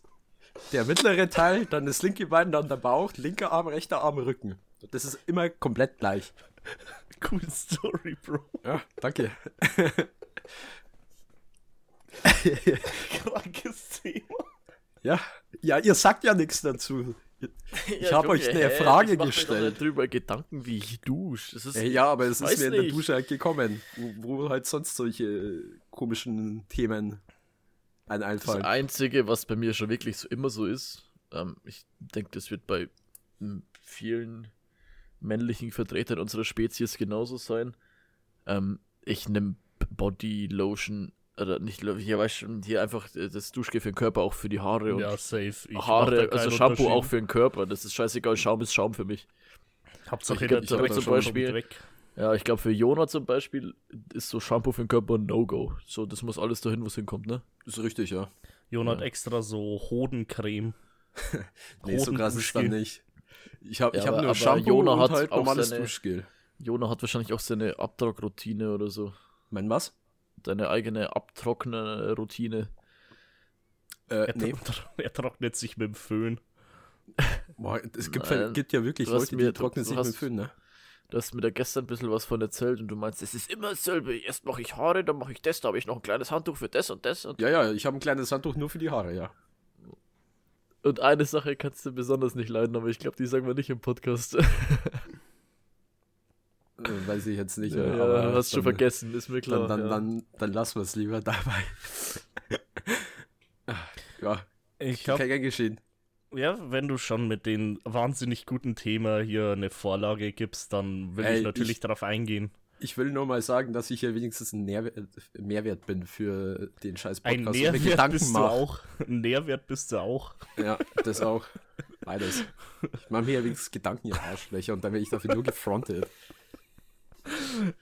der mittlere Teil, dann das linke Bein, dann der Bauch, linker Arm, rechter Arm, Rücken. Das ist immer komplett gleich. Cool Story, Bro. Ja, danke. Krankes Thema. Ja, ja, ihr sagt ja nichts dazu. Ich hab euch eine hä, Frage ich gestellt. nicht drüber Gedanken, wie ich dusche. Das ist, Ey, ja, aber es ist mir in der. Dusche halt gekommen, wo, wo halt sonst solche komischen Themen ein Das einfallen. Einzige, was bei mir schon wirklich so immer so ist, ähm, ich denke, das wird bei m, vielen männlichen Vertretern unserer Spezies genauso sein. Ähm, ich nehme Body Lotion, oder nicht, hier weißt du, hier einfach äh, das Duschgel für den Körper, auch für die Haare und Ja, safe. Ich Haare, also Shampoo auch für den Körper. Das ist scheißegal, Schaum ist Schaum für mich. Hauptsache Ich der glaub, zum- Dreck zum Beispiel- weg. Ja, ich glaube für Jona zum Beispiel ist so Shampoo für den Körper ein No-Go. So, das muss alles dahin, wo es hinkommt, ne? ist richtig, ja. Jon hat Ja. extra so Hodencreme. Nee, so krass ist dann nicht. Ich habe Ja, ich hab aber- nur aber Shampoo Jona und hat halt auch normales seine- Duschgel. Jona hat wahrscheinlich auch seine Abtrockroutine oder so. Mein was? Deine eigene Abtrockner-Routine. Äh, Er, nee. er trocknet sich mit dem Föhn. Boah, es gibt, Nein, gibt ja wirklich du hast Leute, mir- die trocknen du sich hast- mit Föhn, ne? Du hast mir da gestern ein bisschen was von erzählt und du meinst, es ist immer dasselbe. Erst mache ich Haare, dann mache ich das, da habe ich noch ein kleines Handtuch für das und das. Und, Ja, ja, ich habe ein kleines Handtuch nur für die Haare, ja. und eine Sache kannst du besonders nicht leiden, aber ich glaube, die sagen wir nicht im Podcast. Äh, Weiß ich jetzt nicht. ja, mehr, ja, aber hast schon dann- vergessen, ist mir klar. Dann, dann, ja. dann, dann lassen wir es lieber dabei. ja, Ich kann hab, gern geschehen. ja, wenn du schon mit den wahnsinnig guten Thema hier eine Vorlage gibst, dann will Ey, ich natürlich ich- darauf eingehen. Ich will nur mal sagen, dass ich hier wenigstens ein Nährwert, Mehrwert bin für den scheiß Ein Podcast. mir Nährwert Gedanken bist du mach. auch. Ein Nährwert bist du auch. Ja, das auch. Beides. Ich mache mir ja wenigstens Gedanken, ihr Arschlöcher, und dann werde ich dafür nur gefrontet.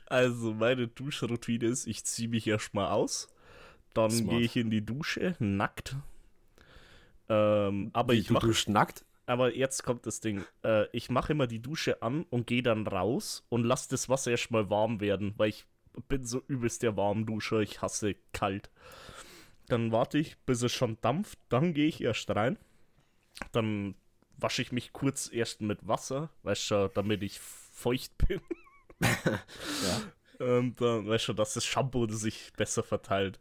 Also meine Duschroutine ist, ich ziehe mich erstmal aus, dann gehe ich in die Dusche, nackt. Ähm, aber Wie, ich mache nackt? Aber jetzt kommt das Ding. Äh, ich mache immer die Dusche an und gehe dann raus und lasse das Wasser erstmal warm werden, weil ich bin so übelst der Warmduscher. Ich hasse kalt. Dann warte ich, bis es schon dampft. Dann gehe ich erst rein. Dann wasche ich mich kurz erst mit Wasser, weißt du, damit ich feucht bin. Ja. Und dann weißt du, dass das Shampoo sich besser verteilt.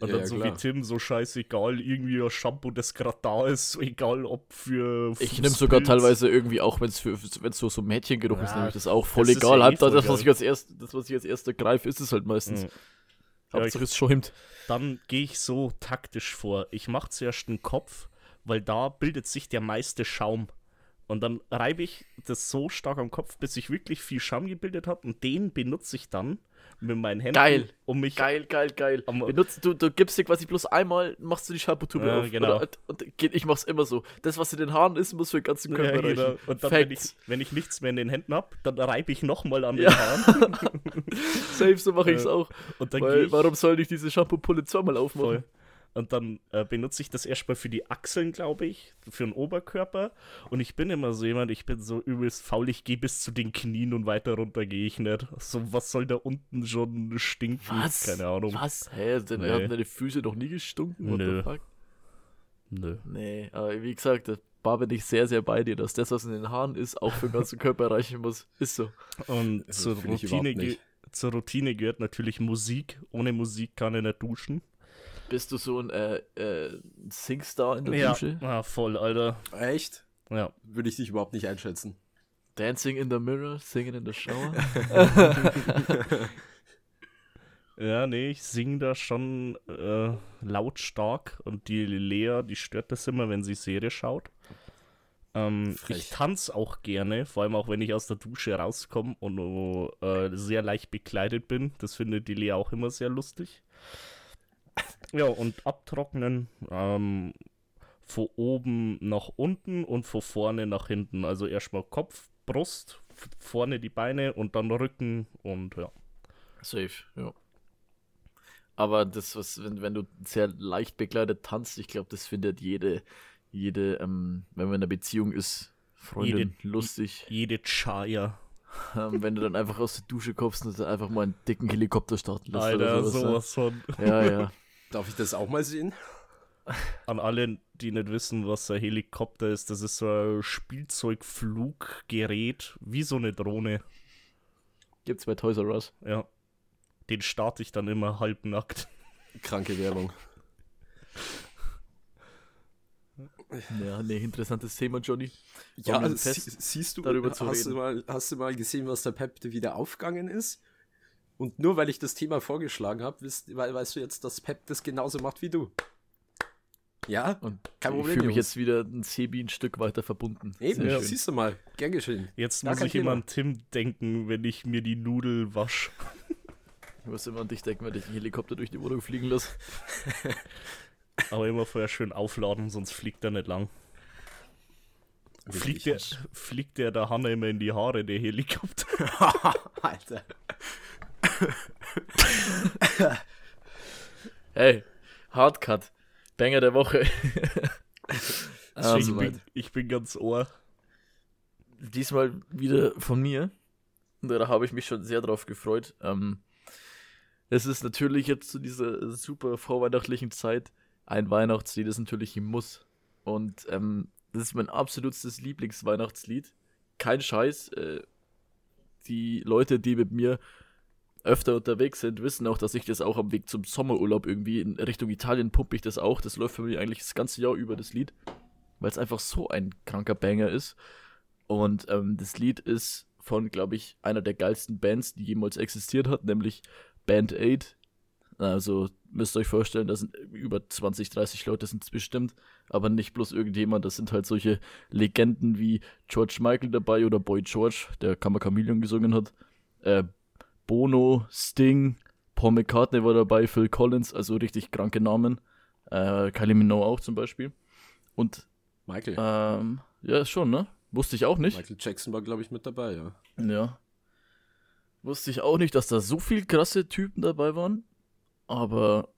Und Ja, dann ja, so klar. wie Tim, so scheißegal, irgendwie ein Shampoo, das gerade da ist, so egal ob für. Ich nehme sogar teilweise irgendwie auch, wenn es wenn so so Mädchengeruch ist, Ja, nehme ich das auch voll das ist egal. ja eh voll das was ich als erst, das was ich als erster greife, ist es halt meistens. Mhm. Hauptsache es schäumt. Dann gehe ich so taktisch vor. Ich mache zuerst den Kopf, weil da bildet sich der meiste Schaum. Und dann reibe ich das so stark am Kopf, bis ich wirklich viel Schaum gebildet habe. Und den benutze ich dann mit meinen Händen, Geil. um mich. Geil, geil, geil. Benutzt, du, du gibst dir quasi bloß einmal, machst du die Shampoo-Tube Ja, auf. genau. Oder, und ich mach's immer so. Das, was in den Haaren ist, muss für den ganzen Ja, Körper genau. reichen. Und dann, wenn ich, wenn ich nichts mehr in den Händen habe, dann reibe ich nochmal an den Ja. Haaren. Safe, so mache ich's Äh, auch. Und dann gehe Weil, ich warum soll ich diese Shampoo-Pulle zweimal aufmachen? voll. Und dann äh, benutze ich das erstmal für die Achseln, glaube ich, für den Oberkörper. Und ich bin immer so jemand, ich bin so übelst faul, ich gehe bis zu den Knien und weiter runter gehe ich nicht. So, was soll da unten schon stinken? Was? Keine Ahnung. Was? Hä? Denn Nee. haben deine Füße noch nie gestunken? What Nö. the fuck? Nö. Nee, aber wie gesagt, da war bin ich sehr, sehr bei dir, dass das, was in den Haaren ist, auch für den ganzen Körper reichen muss. Ist so. Und Also, zur, Routine zur Routine gehört natürlich Musik. Ohne Musik kann ich nicht duschen. Bist du so ein äh, äh, Singstar in der ja, Dusche? ah, voll, Alter. Echt? Ja. Würde ich dich überhaupt nicht einschätzen. Dancing in the mirror, singing in the shower? Ja, nee, ich singe da schon äh, lautstark und die Lea, die stört das immer, wenn sie Serie schaut. Ähm, ich tanze auch gerne, vor allem auch wenn ich aus der Dusche rauskomme und äh, sehr leicht bekleidet bin. Das findet die Lea auch immer sehr lustig. Ja, und abtrocknen ähm, von oben nach unten und von vorne nach hinten. Also erstmal Kopf, Brust, vorne die Beine und dann Rücken und ja. Safe, ja. Aber das, was, wenn, wenn du sehr leicht bekleidet tanzt, ich glaube, das findet jede, jede, ähm, wenn man in einer Beziehung ist, Freundin lustig. Jede Chaya. Ähm, wenn du dann einfach aus der Dusche kommst und dann einfach mal einen dicken Helikopter starten lässt Alter, sowas. sowas von. ne? Ja, ja. Darf ich das auch mal sehen? An alle, die nicht wissen, was ein Helikopter ist, das ist so ein Spielzeugfluggerät, wie so eine Drohne. Gibt's bei Toys R Us. Ja. Den starte ich dann immer halbnackt. Kranke Werbung. Ja, ne, interessantes Thema, Johnny. Ja, also, siehst du, darüber zu hast, du reden? mal, hast du mal gesehen, was der Pep wieder aufgegangen ist? Und nur weil ich das Thema vorgeschlagen habe, weißt, we- weißt du jetzt, dass Pep das genauso macht wie du. Ja? Und Kein ich Problem, fühle mich jetzt wieder ein Sebi ein Stück weiter verbunden. Eben, ja. siehst du mal. Gern geschehen. Jetzt Gar muss ich immer an Tim denken, wenn ich mir die Nudel wasche. Ich muss immer an dich denken, wenn ich einen Helikopter durch die Wohnung fliegen lasse. Aber immer vorher schön aufladen, sonst fliegt er nicht lang. Fliegt der, fliegt der der Hanna immer in die Haare, der Helikopter? Alter. Hey, Hardcut. Banger der Woche. Schon ich, bin, ich bin ganz ohr. Diesmal wieder von mir. Und da habe ich mich schon sehr drauf gefreut. Ähm, es ist natürlich jetzt zu dieser super vorweihnachtlichen Zeit ein Weihnachtslied, das natürlich ein Muss. Und ähm, das ist mein absolutstes Lieblingsweihnachtslied. Kein Scheiß. Äh, die Leute, die mit mir öfter unterwegs sind, wissen auch, dass ich das auch am Weg zum Sommerurlaub irgendwie in Richtung Italien pumpe ich das auch. Das läuft für mich eigentlich das ganze Jahr über, das Lied. Weil es einfach so ein kranker Banger ist. Und ähm, das Lied ist von, glaube ich, einer der geilsten Bands, die jemals existiert hat, nämlich Band 8. Also müsst ihr euch vorstellen, da sind über 20, 30 Leute sind es bestimmt, aber nicht bloß irgendjemand, das sind halt solche Legenden wie George Michael dabei oder Boy George, der Kammer Chameleon gesungen hat. Äh, Bono, Sting, Paul McCartney war dabei, Phil Collins, also richtig kranke Namen. Äh, Kylie Minogue auch zum Beispiel. Und Michael. ähm, ja, schon, ne? Wusste ich auch nicht. Michael Jackson war, glaube ich, mit dabei, ja. Ja. Wusste ich auch nicht, dass da so viel krasse Typen dabei waren. Aber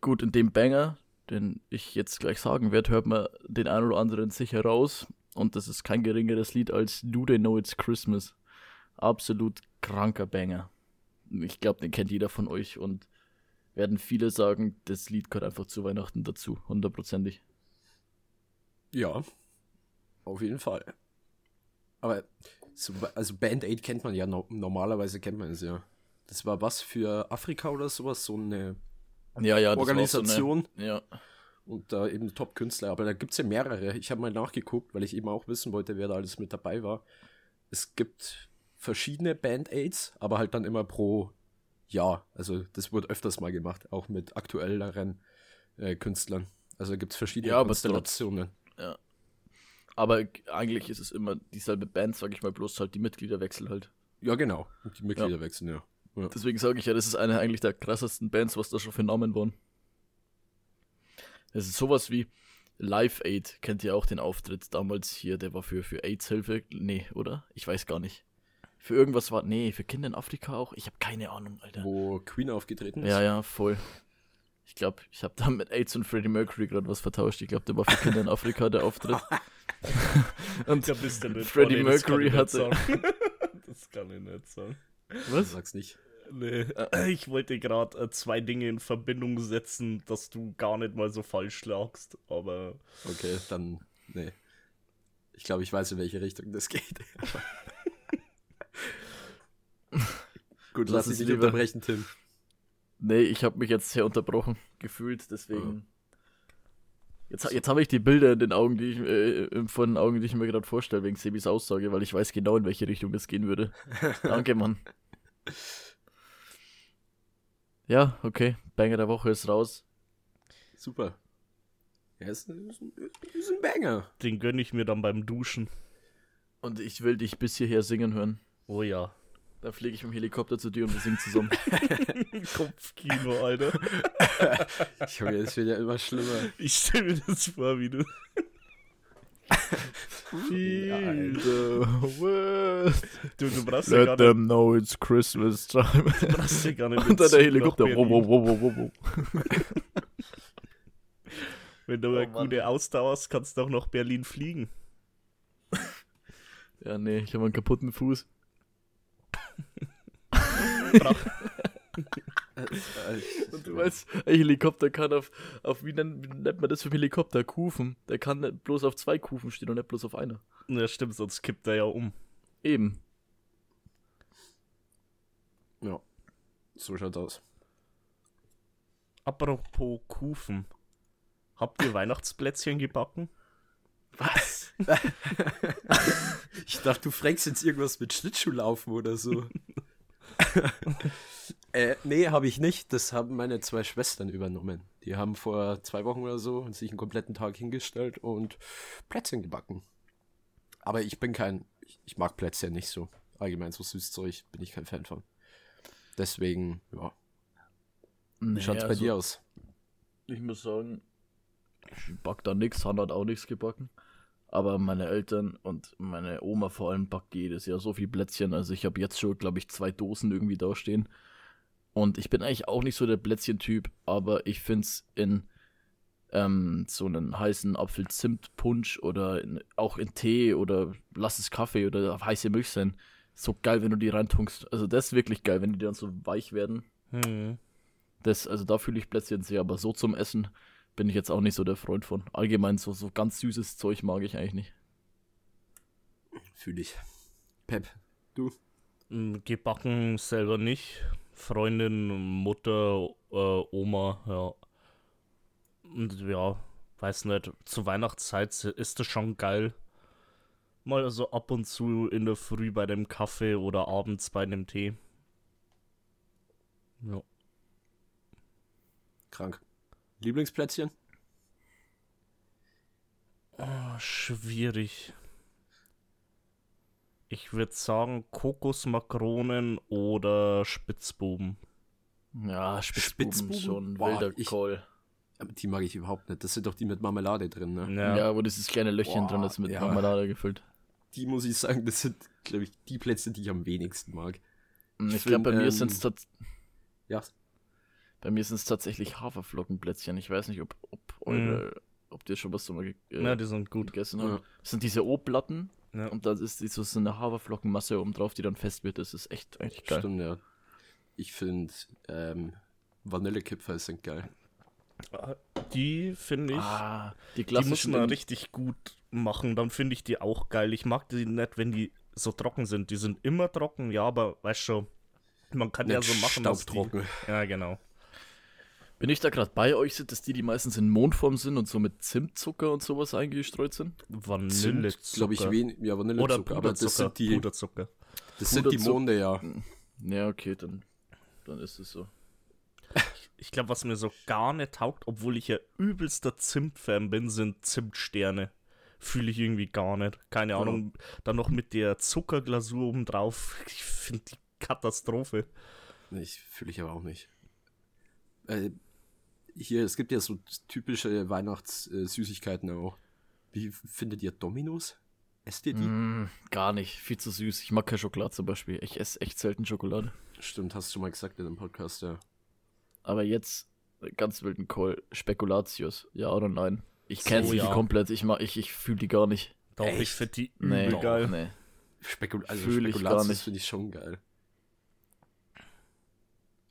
gut, in dem Banger, den ich jetzt gleich sagen werde, hört man den einen oder anderen sicher raus. Und das ist kein geringeres Lied als Do They Know It's Christmas. Absolut kranker Banger. Ich glaube, den kennt jeder von euch und werden viele sagen, das Lied gehört einfach zu Weihnachten dazu, hundertprozentig. Ja. Auf jeden Fall. Aber, so, also Band 8 kennt man ja, no normalerweise kennt man es ja. Das war was für Afrika oder sowas, so eine Ja, ja, Organisation. So eine, ja, und da eben Top-Künstler. Aber da gibt es ja mehrere. Ich habe mal nachgeguckt, weil ich eben auch wissen wollte, wer da alles mit dabei war. Es gibt verschiedene Band-Aids, aber halt dann immer pro Jahr. Also das wird öfters mal gemacht, auch mit aktuelleren äh, Künstlern. Also gibt es verschiedene Ja, aber Konstellationen. Aber eigentlich ist es immer dieselbe Band, sag ich mal, bloß halt die Mitgliederwechsel halt. Ja, genau. Die Mitglieder wechseln, ja. ja. Deswegen sage ich ja, das ist eine eigentlich der krassesten Bands, was da schon für Namen waren. Das ist sowas wie Live Aid, kennt ihr auch den Auftritt damals hier, der war für, für AIDS-Hilfe? Nee, oder? Ich weiß gar nicht. Für irgendwas war, nee, für Kinder in Afrika auch? Ich habe keine Ahnung, Alter. Wo Queen aufgetreten ist. Ja, ja, voll. Ich glaube, ich habe da mit AIDS und Freddie Mercury gerade was vertauscht. Ich glaube, der war für Kinder in Afrika der Auftritt. und Da bist du nicht. Freddie Oh, nee, Mercury hatte- das kann ich nicht sagen. was? Sag's nicht. Nee. Ich wollte gerade äh, zwei Dinge in Verbindung setzen, dass du gar nicht mal so falsch lagst, aber Okay, dann. Nee. Ich glaube, ich weiß, in welche Richtung das geht. Gut, Lass lass dich nicht lieber. unterbrechen, Tim. Nee, ich habe mich jetzt sehr unterbrochen gefühlt, deswegen. Jetzt, ha- jetzt habe ich die Bilder in den Augen, die ich, äh, vor den Augen, die ich mir gerade vorstelle, wegen Sebis Aussage, weil ich weiß genau, in welche Richtung das gehen würde. Danke, Mann. Ja, okay. Banger der Woche ist raus. Super. Ja, ist, ist, ein- ist ein Banger. den gönne ich mir dann beim Duschen. Und ich will dich bis hierher singen hören. Oh ja. Dann fliege ich mit dem Helikopter zu dir und wir singen zusammen. Kopfkino, Alter. Ich hoffe, es wird ja immer schlimmer. Ich stelle mir das vor, wie du. Feel the world. Du, du brauchst ja gar Let nicht, them know it's Christmas time. du brauchst ja gar nicht dann der Helikopter. Wow, Berlin. wow, wow, wow, wow. Wenn du Oh, eine Mann. gute Ausdauer hast, kannst du auch nach Berlin fliegen. Ja, nee, ich habe einen kaputten Fuß. Und du weißt, ein Helikopter kann auf, auf wie, nennt, wie nennt man das für einen Helikopter? Kufen. Der kann nicht bloß auf zwei Kufen stehen und nicht bloß auf einer. ja, stimmt, sonst kippt er ja um. Eben. Ja. So schaut aus. Apropos Kufen. Habt ihr Weihnachtsplätzchen gebacken? Was? Ich dachte, du fragst jetzt irgendwas mit Schlittschuhlaufen oder so. äh, nee, habe ich nicht. Das haben meine zwei Schwestern übernommen. Die haben vor zwei Wochen oder so sich einen kompletten Tag hingestellt und Plätzchen gebacken. Aber ich bin kein, ich, ich mag Plätzchen nicht so. Allgemein so Süßzeug bin ich kein Fan von. Deswegen, ja. Wie Nee, schaut's bei also, dir aus? Ich muss sagen, ich back da nix, Han hat auch nichts gebacken. Aber meine Eltern und meine Oma vor allem backt jedes Jahr so viel Plätzchen. Also ich habe jetzt schon, glaube ich, zwei Dosen irgendwie da stehen. Und ich bin eigentlich auch nicht so der Plätzchen-Typ, aber ich finde es in ähm, so einen heißen Apfel-Zimt-Punsch oder in, auch in Tee oder lass es Kaffee oder heiße Milch sein. So geil, wenn du die reintunkst. Also das ist wirklich geil, wenn die dann so weich werden. Hm. Das, also da fühle ich Plätzchen sehr, aber so zum Essen bin ich jetzt auch nicht so der Freund von. Allgemein so, so ganz süßes Zeug mag ich eigentlich nicht. Fühle ich. Pep, du? Mm, Gebacken selber nicht. Freundin, Mutter, äh, Oma, ja. Und ja, weiß nicht, zur Weihnachtszeit ist das schon geil. Mal so ab und zu in der Früh bei dem Kaffee oder abends bei dem Tee. Ja. Krank. Lieblingsplätzchen? Ah, schwierig. Ich würde sagen Kokosmakronen oder Spitzbuben. Ja, Spitzbuben, Spitzbuben? schon Boah, wilder ich- Call. Die mag ich überhaupt nicht. Das sind doch die mit Marmelade drin, ne? Ja. Ja, wo dieses kleine Löchchen Boah, drin ist mit ja. Marmelade gefüllt. Die muss ich sagen, das sind, glaube ich, die Plätzchen, die ich am wenigsten mag. Ich, Ich glaube, bei mir ähm, sind es Ja, bei mir sind's tatsächlich Haferflockenplätzchen. Ich weiß nicht, ob, ob, eure, ob ihr schon was so mal ge äh, ja, die sind gut. gegessen Ja. habt. Das sind diese O-Platten Ja. und da ist die- so so eine Haferflockenmasse oben drauf, die dann fest wird. Das ist echt eigentlich geil. stimmt, ja. Ich finde, ähm, Vanillekipferl sind geil. Die finde ich, Ah, die die muss man richtig gut machen. Dann finde ich die auch geil. Ich mag die nicht, wenn die so trocken sind. Die sind immer trocken, ja, aber weißt schon, man kann ja Nicht so machen, dass die. Ja, genau. Bin ich da gerade bei euch, sind das die, die meistens in Mondform sind und so mit Zimtzucker und sowas eingestreut sind? Vanillezucker. glaube ich, wen, ja, Oder Vanillezucker. Aber das Puderzucker. sind die, Puderzucker. das sind die. Monde, ja. Ja, okay, dann, dann ist es so. Ich glaube, was mir so gar nicht taugt, obwohl ich ja übelster Zimt-Fan bin, sind Zimtsterne. fühle ich irgendwie gar nicht. Keine Ja. Ahnung. Dann noch mit der Zuckerglasur oben drauf. Ich finde die Katastrophe. Nee, ich fühle ich aber auch nicht. Äh, hier, es gibt ja so typische Weihnachtssüßigkeiten auch. Wie findet ihr Dominos? Esst ihr die? Mm, gar nicht, viel zu süß. Ich mag keine Schokolade zum Beispiel. Ich esse echt selten Schokolade. Stimmt, hast du schon mal gesagt in dem Podcast, ja. Aber jetzt ganz wilden Call. Spekulatius, ja oder nein? Ich kenne So, sie ja. komplett. Ich, mag- ich, ich fühle die gar nicht. Doch, ich Echt? finde die Nee, übel geil. nee. Spekul also Fühl ich gar Spekulatius nicht. finde ich schon geil.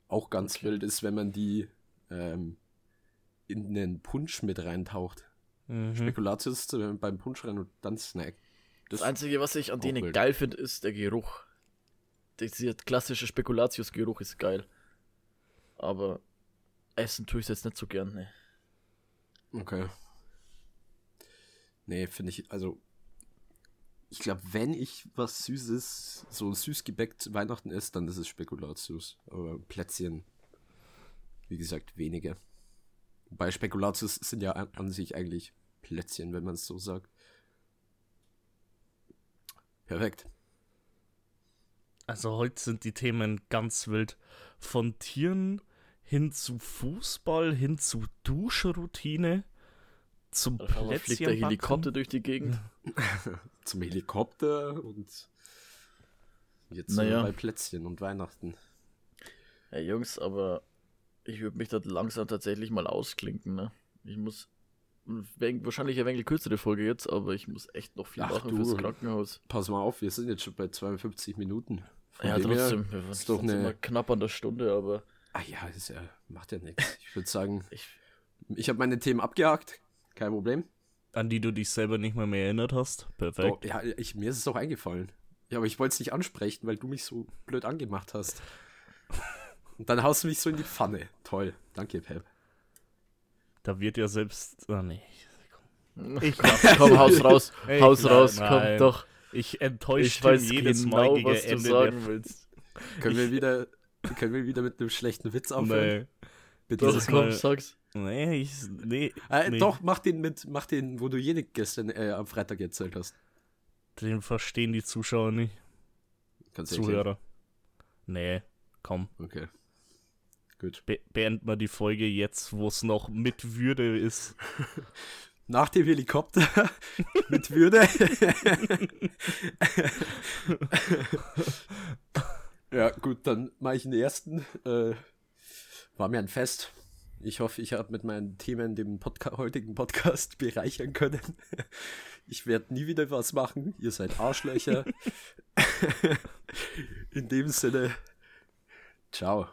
Auch ganz Okay. wild ist, wenn man die ähm, in den Punsch mit reintaucht. Mhm. Spekulatius äh, beim Punsch rein und dann Snack. Das Einzige, was ich an denen wild. geil finde, ist der Geruch. Dieser klassische Spekulatius-Geruch ist geil. Aber essen tue ich es jetzt nicht so gern. Ne. Okay. Nee, finde ich, also. Ich glaube, wenn ich was Süßes, so süßgebäck zu Weihnachten esse, dann ist es Spekulatius. Aber Plätzchen, wie gesagt, wenige. Wobei Spekulatius sind ja an, an sich eigentlich Plätzchen, wenn man es so sagt. Perfekt. Also heute sind die Themen ganz wild. Von Tieren hin zu Fußball, hin zu Duschroutine, zum Auf einmal fliegt der. Helikopter durch die Gegend. Zum Helikopter und jetzt Naja. bei Plätzchen und Weihnachten. Ja, Jungs, aber ich würde mich da langsam tatsächlich mal ausklinken, ne? Ich muss. Wahrscheinlich eine wenig kürzere Folge jetzt, aber ich muss echt noch viel Ach, machen du. fürs Krankenhaus. Pass mal auf, wir sind jetzt schon bei 52 Minuten. Von ja, dem her- trotzdem. Wir ist doch sind eine- immer knapp an der Stunde, aber Ah ja, ist ja, macht ja nichts. Ich würde sagen, ich. ich habe meine Themen abgehakt. Kein Problem. An die du dich selber nicht mehr, mehr erinnert hast. Perfekt. Doch, ja, ich, mir ist es auch eingefallen. Ja, aber ich wollte es nicht ansprechen, weil du mich so blöd angemacht hast. Und dann haust du mich so in die Pfanne. Toll. Danke, Pep. Da wird ja selbst. Ah, nee. Ich komm, haus raus. Ey, haus klar, raus, nein. komm doch. Ich enttäusche Ich weiß jedes genau, Mal gegen was du Ende sagen willst. Können wir wieder, können wir wieder mit einem schlechten Witz aufhören? Nee. Bitte. Doch, komm, Mal- sag's. Nee, ich. Nee. Äh, nee. Doch, mach den mit, mach den, wo du jene gestern äh, am Freitag erzählt hast. Den verstehen die Zuschauer nicht. Kannst? Zuhörer. Nee, komm. Okay. Gut. Be beenden wir die Folge jetzt, wo es noch mit Würde ist. Nach dem Helikopter mit Würde. ja, gut, dann mache ich den ersten. Äh, war mir ein Fest. Ich hoffe, ich habe mit meinen Themen den Podca heutigen Podcast bereichern können. Ich werde nie wieder was machen. Ihr seid Arschlöcher. In dem Sinne, ciao.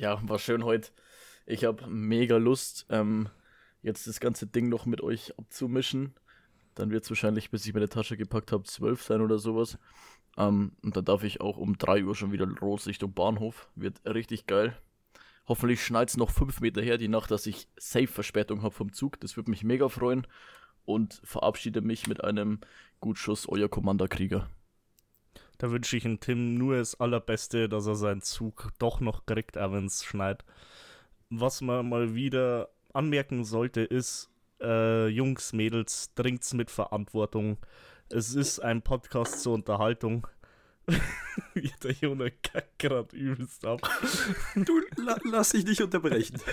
Ja, war schön heute. Ich habe mega Lust, ähm, jetzt das ganze Ding noch mit euch abzumischen. Dann wird es wahrscheinlich, bis ich meine Tasche gepackt habe, zwölf sein oder sowas. Ähm, und dann darf ich auch um 3 Uhr schon wieder los Richtung Bahnhof. Wird richtig geil. Hoffentlich schneit es noch fünf Meter her die Nacht, dass ich safe Verspätung habe vom Zug. Das würde mich mega freuen. Und verabschiede mich mit einem Gutschuss, euer Kommanderkrieger. Da wünsche ich dem Tim nur das Allerbeste, dass er seinen Zug doch noch kriegt, auch wenn es schneit. Was man mal wieder anmerken sollte, ist, äh, Jungs, Mädels, trinkt's mit Verantwortung. Es ist ein Podcast zur Unterhaltung. Der Junge kackt gerade übelst ab. Du, la, lass dich nicht unterbrechen.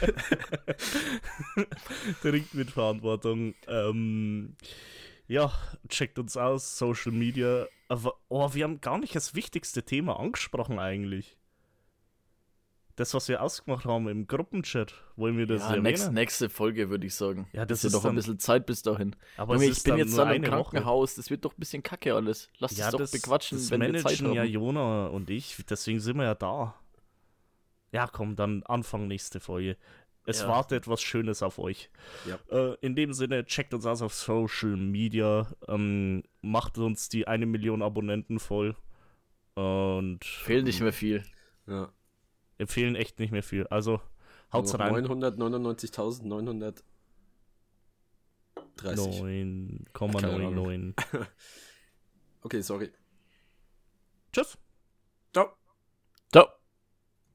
Trinkt mit Verantwortung. Ähm, ja, checkt uns aus, Social Media. Aber, oh, wir haben gar nicht das wichtigste Thema angesprochen eigentlich. Das, was wir ausgemacht haben im Gruppenchat, wollen wir das Ja, erwähnen? nächste, nächste Folge würde ich sagen. Ja, das ist noch ein bisschen Zeit bis dahin. Aber Junge, es ich bin jetzt dann im eine Woche. Krankenhaus. Das wird doch ein bisschen kacke alles. Lass Ja, uns doch das, bequatschen, das wenn wir Zeit managen haben. ja Jona und ich, deswegen sind wir ja da. Ja, komm, dann Anfang nächste Folge. Es Ja. wartet was Schönes auf euch. Ja. Äh, in dem Sinne, checkt uns aus auf Social Media, ähm, macht uns die eine Million Abonnenten voll und Fehlt nicht mehr viel. Ja. empfehlen echt nicht mehr viel. Also haut's Noch rein. 999.930. 9,99. Okay, sorry. Tschüss.